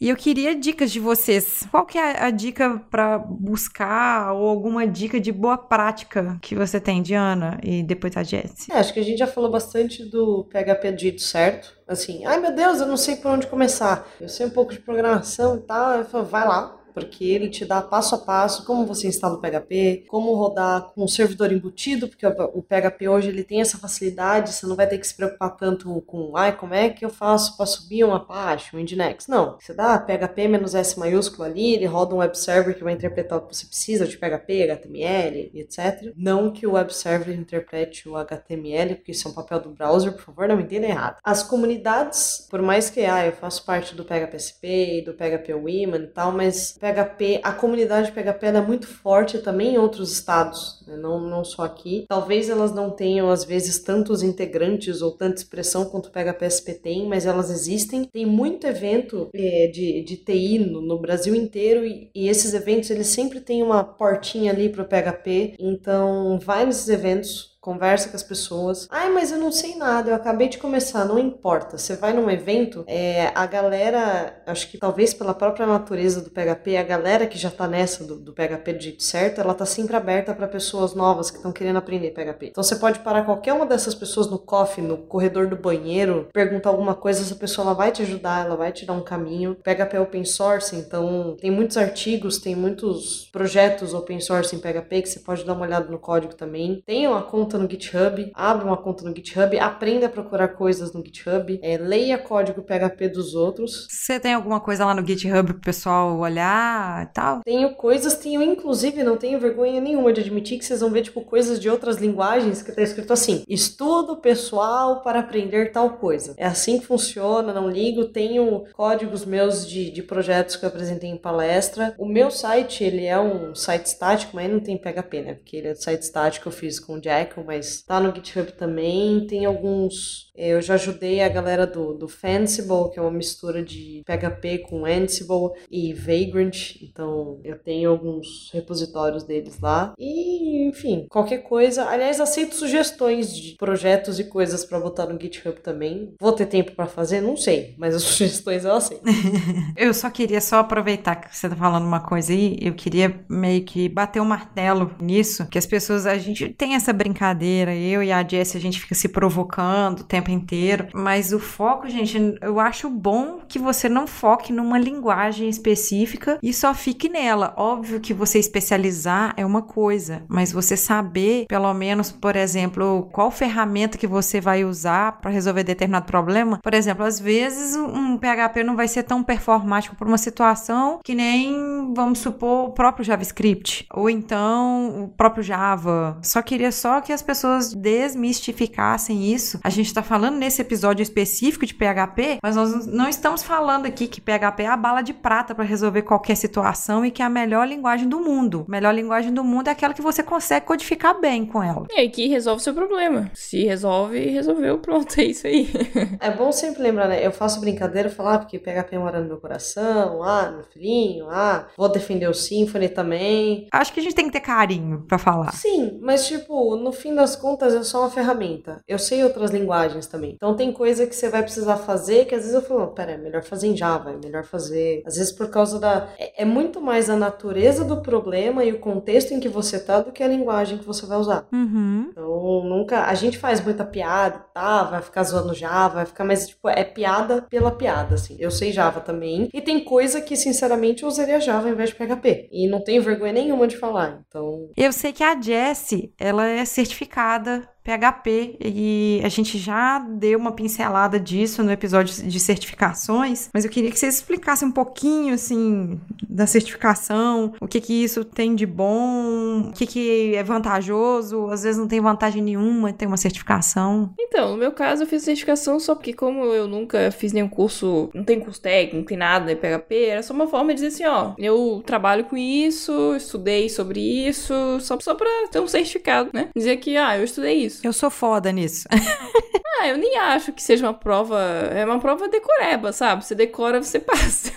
E eu queria dicas de vocês. Qual que é a dica pra buscar ou alguma dica de boa prática que você tem, Diana? E depois a Jessie. É, acho que a gente já falou bastante do PHP do jeito certo. Assim, ai meu Deus, eu não sei por onde começar. Eu sei um pouco de programação e tal. Eu falo, vai lá, porque ele te dá passo a passo como você instala o PHP, como rodar com um servidor embutido, porque o PHP hoje ele tem essa facilidade, você não vai ter que se preocupar tanto com, ai, como é que eu faço para subir uma Apache, um Nginx. Não, você dá PHP-S maiúsculo ali, ele roda um web server que vai interpretar o que você precisa de PHP, HTML, etc. Não que o web server interprete o HTML, porque isso é um papel do browser, por favor, não me entenda errado. As comunidades, por mais que, ah, eu faço parte do PHPSP, do PHP Women e tal, mas PHP, a comunidade PHP é muito forte também em outros estados, né? não, não só aqui. Talvez elas não tenham, às vezes, tantos integrantes ou tanta expressão quanto o PHPSP tem, mas elas existem. Tem muito evento é, de, de TI no, no Brasil inteiro e, e, esses eventos, eles sempre têm uma portinha ali para o PHP, então vai nesses eventos, conversa com as pessoas. Ai, mas eu não sei nada, eu acabei de começar, não importa. Você vai num evento, é, a galera, acho que talvez pela própria natureza do PHP, a galera que já tá nessa do, do PHP do jeito certo, ela tá sempre aberta para pessoas novas que estão querendo aprender PHP. Então você pode parar qualquer uma dessas pessoas no coffee, no corredor do banheiro, perguntar alguma coisa, essa pessoa ela vai te ajudar, ela vai te dar um caminho. PHP é open source, então tem muitos artigos, tem muitos projetos open source em PHP que você pode dar uma olhada no código também. Tem uma conta no GitHub, abre uma conta no GitHub, aprenda a procurar coisas no GitHub, é, leia código PHP dos outros. Você tem alguma coisa lá no GitHub pro pessoal olhar e tal? Tenho coisas, tenho inclusive, não tenho vergonha nenhuma de admitir que vocês vão ver tipo coisas de outras linguagens que tá escrito assim: estudo pessoal para aprender tal coisa. É assim que funciona, não ligo. Tenho códigos meus de, de projetos que eu apresentei em palestra. O meu site, ele é um site estático, mas não tem PHP, né? Porque ele é site estático que eu fiz com o Jekyll, mas tá no GitHub também. Tem alguns. Eu já ajudei a galera do, do Fansible, que é uma mistura de PHP com Ansible e Vagrant. Então eu tenho alguns repositórios deles lá. E, enfim, qualquer coisa. Aliás, aceito sugestões de projetos e coisas pra botar no GitHub também. Vou ter tempo pra fazer? Não sei, mas as sugestões eu aceito. Eu só queria só aproveitar que você tá falando uma coisa aí, eu queria meio que bater o martelo nisso, que as pessoas, a gente tem essa brincadeira. Eu e a Jessie, a gente fica se provocando o tempo inteiro. Mas o foco, gente, eu acho bom que você não foque numa linguagem específica e só fique nela. Óbvio que você especializar é uma coisa, mas você saber, pelo menos, por exemplo, qual ferramenta que você vai usar para resolver determinado problema. Por exemplo, às vezes um PHP não vai ser tão performático para uma situação que nem, vamos supor, o próprio JavaScript ou então o próprio Java. Só queria só que as pessoas desmistificassem isso. A gente está falando nesse episódio específico de PHP, mas nós não estamos falando aqui que PHP é a bala de prata para resolver qualquer situação e que é a melhor linguagem do mundo. A melhor linguagem do mundo é aquela que você consegue codificar bem com ela. E aí que resolve o seu problema. Se resolve, resolveu, pronto, é isso aí. É bom sempre lembrar, né? Eu faço brincadeira, falar ah, porque PHP mora no meu coração, ah, meu filhinho, ah, vou defender o Symfony também. Acho que a gente tem que ter carinho para falar. Sim, mas tipo, no fim das contas é só uma ferramenta. Eu sei outras linguagens também. Então tem coisa que você vai precisar fazer que às vezes eu falo, pera, é melhor fazer em Java, é melhor fazer. Às vezes por causa da. É, é muito mais a natureza do problema e o contexto em que você tá do que a linguagem que você vai usar. Uhum. Então nunca. A gente faz muita piada, tá? Vai ficar zoando Java, vai ficar, mas tipo, é piada pela piada, assim. Eu sei Java também. E tem coisa que, sinceramente, eu usaria Java ao invés de PHP. E não tenho vergonha nenhuma de falar. Então. Eu sei que a Jessie, ela é certificada PHP e a gente já deu uma pincelada disso no episódio de certificações, mas eu queria que vocês explicassem um pouquinho assim da certificação, o que que isso tem de bom, o que que é vantajoso, às vezes não tem vantagem nenhuma ter uma certificação. Então, no meu caso eu fiz certificação só porque como eu nunca fiz nenhum curso, não tem curso técnico, não tem nada em PHP, era só uma forma de dizer assim, ó, eu trabalho com isso, estudei sobre isso, só, só pra ter um certificado, né? Dizer que, ah, eu estudei isso isso. Eu sou foda nisso. ah, eu nem acho que seja uma prova. É uma prova decoreba, sabe? Você decora, você passa.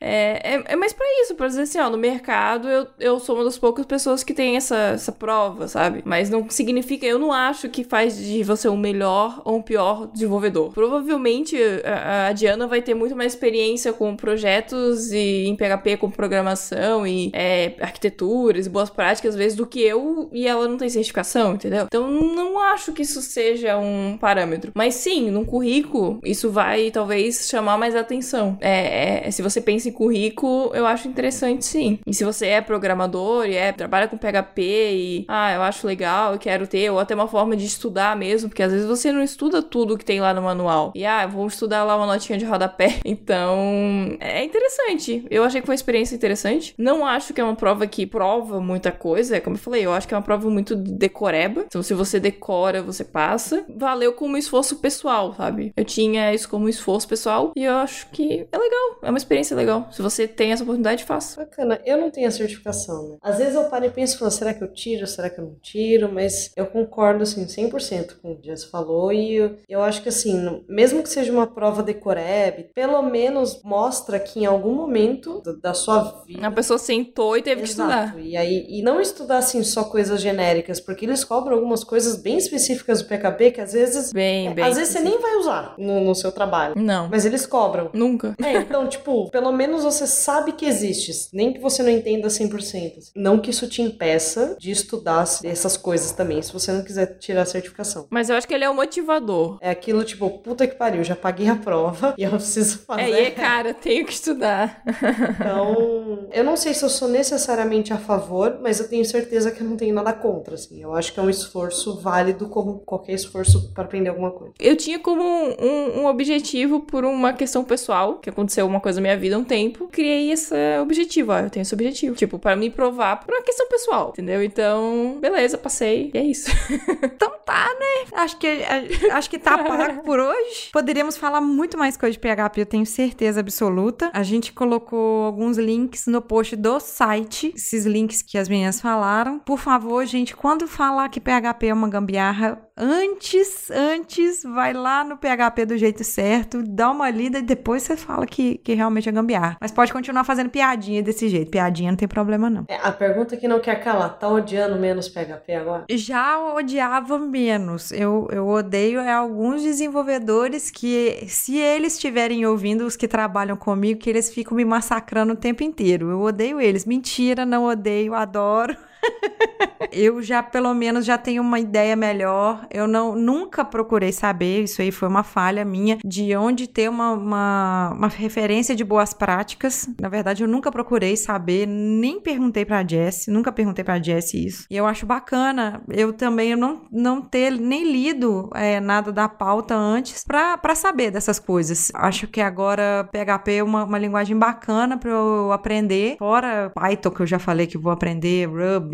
é, é, é mais pra isso, pra dizer assim, ó, no mercado eu, eu sou uma das poucas pessoas que tem essa, essa prova, sabe? Mas não significa, eu não acho que faz de você um melhor ou um pior desenvolvedor. Provavelmente a, a Diana vai ter muito mais experiência com projetos e em PHP com programação e é, arquiteturas e boas práticas, às vezes, do que eu e ela não tem certificação, entendeu? Então não acho que isso seja um parâmetro. Mas sim, num currículo, isso vai talvez chamar mais atenção. É, é, se você pensa em currículo, eu acho interessante sim. E se você é programador e é, trabalha com PHP e, ah, eu acho legal, eu quero ter, ou até uma forma de estudar mesmo, porque às vezes você não estuda tudo que tem lá no manual. E, ah, vou estudar lá uma notinha de rodapé. Então, é interessante. Eu achei que foi uma experiência interessante. Não acho que é uma prova que prova muita coisa, como eu falei, eu acho que é uma prova muito decoreba. Então, se você decora, você passa. Valeu como esforço pessoal, sabe? Eu tinha isso como esforço pessoal e eu acho que é legal, é uma experiência legal. Se você tem essa oportunidade, faça. Bacana. Eu não tenho a certificação, né? Às vezes eu paro e penso, falo, será que eu tiro, será que eu não tiro? Mas eu concordo, assim, 100% com o que Jess falou e eu, eu acho que, assim, mesmo que seja uma prova decoreb, pelo menos mostra que em algum momento da sua vida... A pessoa sentou e teve Exato. que estudar. E aí, e não estudar, assim, só coisas genéricas, porque eles cobram algumas coisas bem específicas do PKB que às vezes. Bem, é, bem. Às vezes você nem vai usar no, no seu trabalho. Não. Mas eles cobram. Nunca. É, então, tipo, pelo menos você sabe que existe, nem que você não entenda 100%. Assim. Não que isso te impeça de estudar essas coisas também, se você não quiser tirar a certificação. Mas eu acho que ele é o motivador. É aquilo, tipo, puta que pariu, já paguei a prova e eu preciso fazer. É, e é, cara, tenho que estudar. então, eu não sei se eu sou necessariamente a favor, mas eu tenho certeza que eu não tenho nada contra, assim. Eu acho que é um esforço válido como qualquer esforço para aprender alguma coisa. Eu tinha como um, um, objetivo por uma questão pessoal, que aconteceu uma coisa na minha vida há um tempo. Criei esse objetivo, ó, eu tenho esse objetivo. Tipo, para me provar por uma questão pessoal, entendeu? Então, beleza, passei. E é isso. então tá, né? Acho que, acho que tá pago por hoje. Poderíamos falar muito mais coisa de PHP, eu tenho certeza absoluta. A gente colocou alguns links no post do site, esses links que as meninas falaram. Por favor, gente, quando falar que PHP é uma gambiarra, antes, antes, vai lá no PHP do jeito certo, dá uma lida e depois você fala que, que realmente é gambiarra. Mas pode continuar fazendo piadinha desse jeito. Piadinha não tem problema, não. É, a pergunta que não quer calar, tá odiando menos PHP agora? Já odiava menos. Eu, eu odeio é alguns desenvolvedores que, se eles estiverem ouvindo, os que trabalham comigo, que eles ficam me massacrando o tempo inteiro. Eu odeio eles. Mentira, não odeio, adoro. Eu já pelo menos já tenho uma ideia melhor. Eu não nunca procurei saber, isso aí foi uma falha minha, de onde ter uma, uma, uma referência de boas práticas. Na verdade, eu nunca procurei saber, nem perguntei pra Jess, nunca perguntei pra Jess isso. E eu acho bacana eu também não, não ter nem lido é, nada da pauta antes pra, pra saber dessas coisas. Acho que agora PHP é uma, uma linguagem bacana pra eu aprender, fora Python, que eu já falei que vou aprender, Ruby,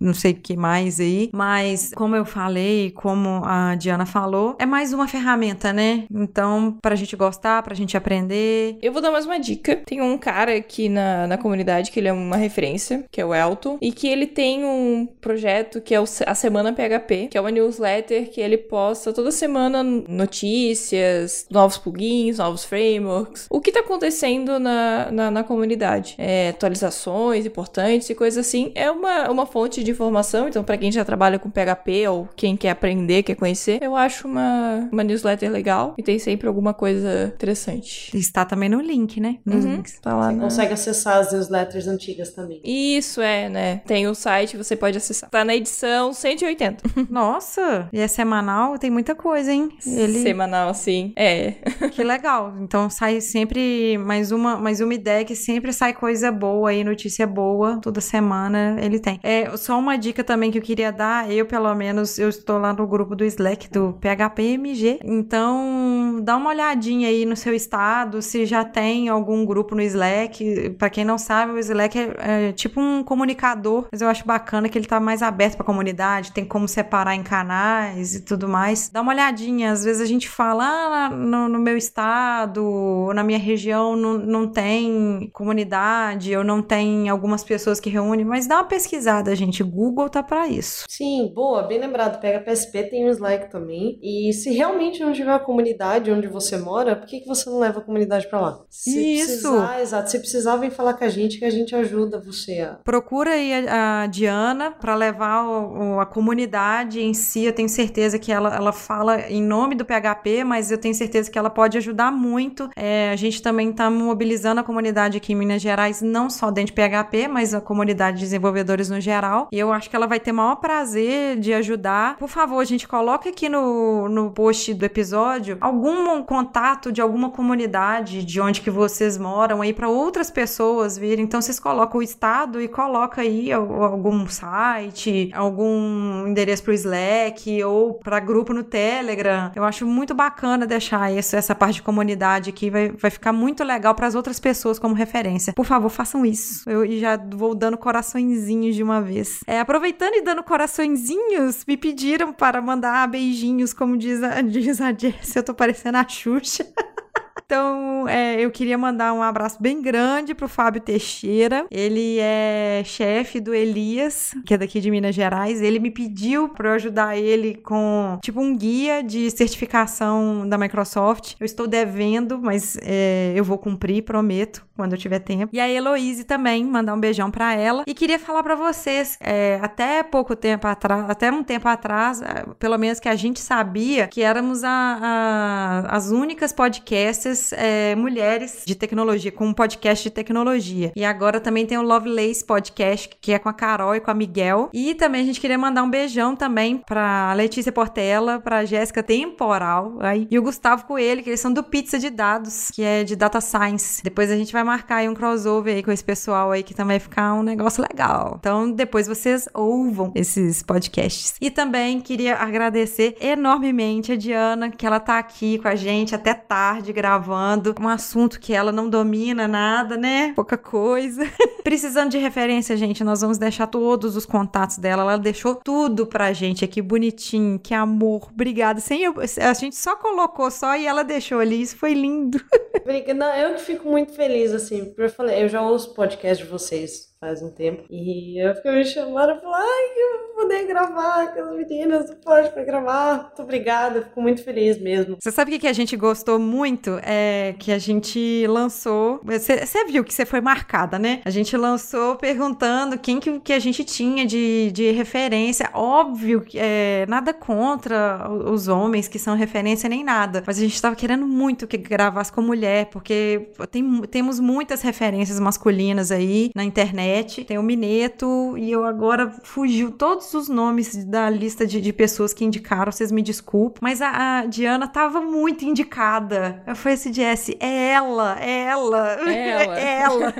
não sei o que mais aí. Mas, como eu falei, como a Diana falou, é mais uma ferramenta, né? Então, pra gente gostar, pra gente aprender. Eu vou dar mais uma dica. Tem um cara aqui na, na comunidade que ele é uma referência, que é o Elton, e que ele tem um projeto que é o, a Semana PHP, que é uma newsletter que ele posta toda semana notícias, novos plugins, novos frameworks, o que tá acontecendo na, na, na comunidade. É, atualizações importantes e coisas assim. É uma, uma fonte de informação, então para quem já trabalha com PHP ou quem quer aprender, quer conhecer, eu acho uma, uma newsletter legal e tem sempre alguma coisa interessante. Está também no link, né? Nos Uhum, links. tá lá Você na... consegue acessar as newsletters antigas também. Isso é, né? Tem o site, você pode acessar. Tá na edição 180. Nossa, e é semanal, tem muita coisa, hein? Ele Semanal, assim. É. que legal. Então sai sempre mais uma, mais uma ideia que sempre sai coisa boa aí, notícia boa, toda semana ele tem. É, só uma dica também que eu queria dar, eu pelo menos eu estou lá no grupo do Slack do PHPMG. Então, dá uma olhadinha aí no seu estado, se já tem algum grupo no Slack. Pra quem não sabe, o Slack é, é tipo um comunicador, mas eu acho bacana que ele tá mais aberto pra comunidade, tem como separar em canais e tudo mais. Dá uma olhadinha, às vezes a gente fala, ah, no, no meu estado, na minha região não, não tem comunidade, ou não tem algumas pessoas que reúnem, mas dá uma pesquisada, gente. Google tá pra isso. Sim, boa, bem lembrado. Pega PSP, tem o Slack também. E se realmente não tiver uma comunidade onde você mora, por que, que você não leva a comunidade pra lá? Se Isso. Precisar, exato. Se precisar, vem falar com a gente que a gente ajuda você a. Procura aí a, a Diana para levar o- o- a comunidade em si. Eu tenho certeza que ela, ela fala em nome do PHP, mas eu tenho certeza que ela pode ajudar muito. É, a gente também está mobilizando a comunidade aqui em Minas Gerais, não só dentro de PHP, mas a comunidade de desenvolvedores no geral. E eu acho que ela vai ter o maior prazer de ajudar. Por favor, gente, coloque aqui no, no post do episódio algum contato de alguma comunidade de onde que vocês moram aí para outras pessoas virem. Então vocês colocam o estado e coloca aí al- algum site, algum endereço pro Slack ou para grupo no Telegram. Eu acho muito bacana deixar isso, essa parte de comunidade aqui, vai, vai ficar muito legal para as outras pessoas como referência. Por favor, façam isso. Eu já vou dando coraçõezinhos de uma vez. É, aproveitando e dando coraçõezinhos, me pediram para mandar beijinhos, como diz a, diz a Jess, eu tô parecendo a Xuxa. Então, é, eu queria mandar um abraço bem grande pro Fábio Teixeira. Ele é chefe do Elias, que é daqui de Minas Gerais. Ele me pediu para eu ajudar ele com, tipo, um guia de certificação da Microsoft. Eu estou devendo, mas é, eu vou cumprir, prometo, quando eu tiver tempo. E a Heloise também, mandar um beijão para ela. E queria falar para vocês, é, até pouco tempo atrás, até um tempo atrás, é, pelo menos que a gente sabia que éramos a- a- as únicas podcasters é, mulheres de tecnologia, com um podcast de tecnologia. E agora também tem o Lovelace Podcast, que é com a Carol e com a Miguel. E também a gente queria mandar um beijão também pra Letícia Portela, pra Jéssica Temporal aí, e o Gustavo Coelho, que eles são do Pizza de Dados, que é de Data Science. Depois a gente vai marcar aí um crossover aí com esse pessoal aí, que também vai ficar um negócio legal. Então depois vocês ouvam esses podcasts. E também queria agradecer enormemente a Diana, que ela tá aqui com a gente até tarde gravando um assunto que ela não domina nada, né? Pouca coisa. Precisando de referência, gente, nós vamos deixar todos os contatos dela. Ela deixou tudo pra gente aqui, bonitinho. Que amor. Obrigada. Sem eu, a gente só colocou só e ela deixou ali. Isso foi lindo. Não, eu que fico muito feliz, assim, eu falei, eu já ouço podcast de vocês faz um tempo, e eu fico me chamando, falo, ai, eu vou poder gravar com as meninas do Pode pra gravar, muito obrigada, fico muito feliz mesmo. Você sabe o que que a gente gostou muito? É que a gente lançou. Você você viu que você foi marcada, né? A gente lançou perguntando quem que, que a gente tinha de, de referência. Óbvio que é, nada contra os homens que são referência nem nada. Mas a gente tava querendo muito que gravasse com mulher, porque tem, temos muitas referências masculinas aí na internet internet. Tem o Mineto e eu agora fugiu todos os nomes da lista de, de pessoas que indicaram, vocês me desculpem. Mas a, a Diana tava muito indicada. Eu falei assim, Jess, é ela, é ela, É ela. é ela.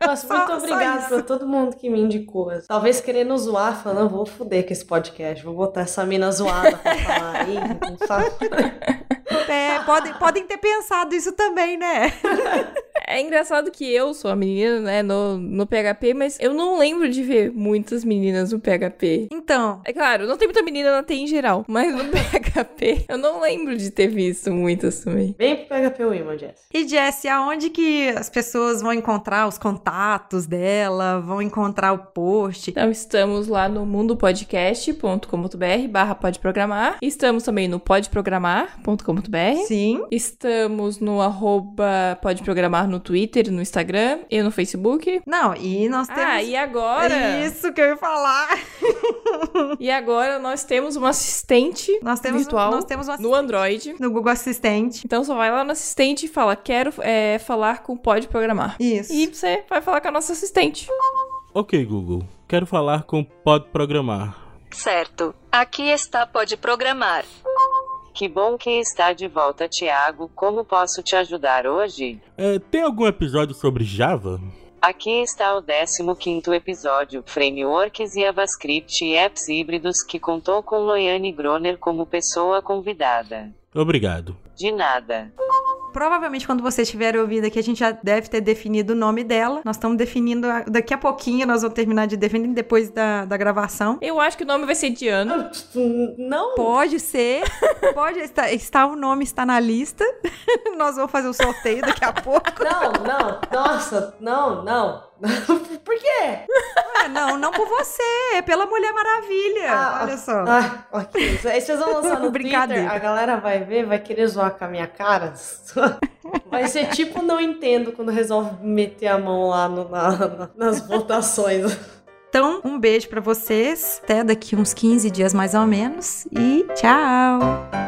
Nossa, muito só obrigada isso. pra todo mundo que me indicou. Talvez querendo zoar, falando, vou foder com esse podcast, vou botar essa mina zoada pra falar aí, sabe? É, podem, podem ter pensado isso também, né? É engraçado que eu sou a menina, né, no, no PHP, mas eu não lembro de ver muitas meninas no PHP. Então, É claro, não tem muita menina na TI em geral, mas no PHP eu não lembro de ter visto muitas também. Vem pro PHP Women, Jess. E Jessie, aonde que as pessoas vão encontrar os contatos dela, vão encontrar o post? Então estamos lá no mundopodcast.com.br barra podprogramar. Estamos também no podprogramar.com.br. Sim. Estamos no arroba podprogramar no Twitter, no Instagram e no Facebook. Não, e nós temos. Ah, e agora? Isso que eu ia falar. E agora nós temos uma assistente Nós temos, virtual nós temos um no Android. no Google Assistente. Então só vai lá no assistente e fala, quero é, falar com o Pode Programar. Isso. E você vai falar com a nossa assistente. Ok, Google. Quero falar com Pode Programar. Certo. Aqui está Pode Programar. Que bom que está de volta, Tiago. Como posso te ajudar hoje? É, tem algum episódio sobre Java? Aqui está o 15º episódio, Frameworks e JavaScript e Apps Híbridos, que contou com Loiane Groner como pessoa convidada. Obrigado. De nada. Provavelmente quando vocês tiverem ouvido aqui, a gente já deve ter definido o nome dela. Nós estamos definindo a- daqui a pouquinho, nós vamos terminar de definir depois da, da gravação. Eu acho que o nome vai ser Diana. Não, Pode ser, pode estar, está o nome está na lista. Nós vamos fazer o sorteio daqui a pouco. não, não. Nossa, não, não. Por quê? Ué, não, não por você, é pela Mulher Maravilha. Ah, Olha só. Ah, ok. Aí vocês vão lançar no. Twitter, a galera vai ver, vai querer zoar com a minha cara. Vai ser tipo não entendo quando resolve meter a mão lá no- na- na- nas votações. Então, um beijo pra vocês. Até daqui uns 15 dias mais ou menos. E tchau.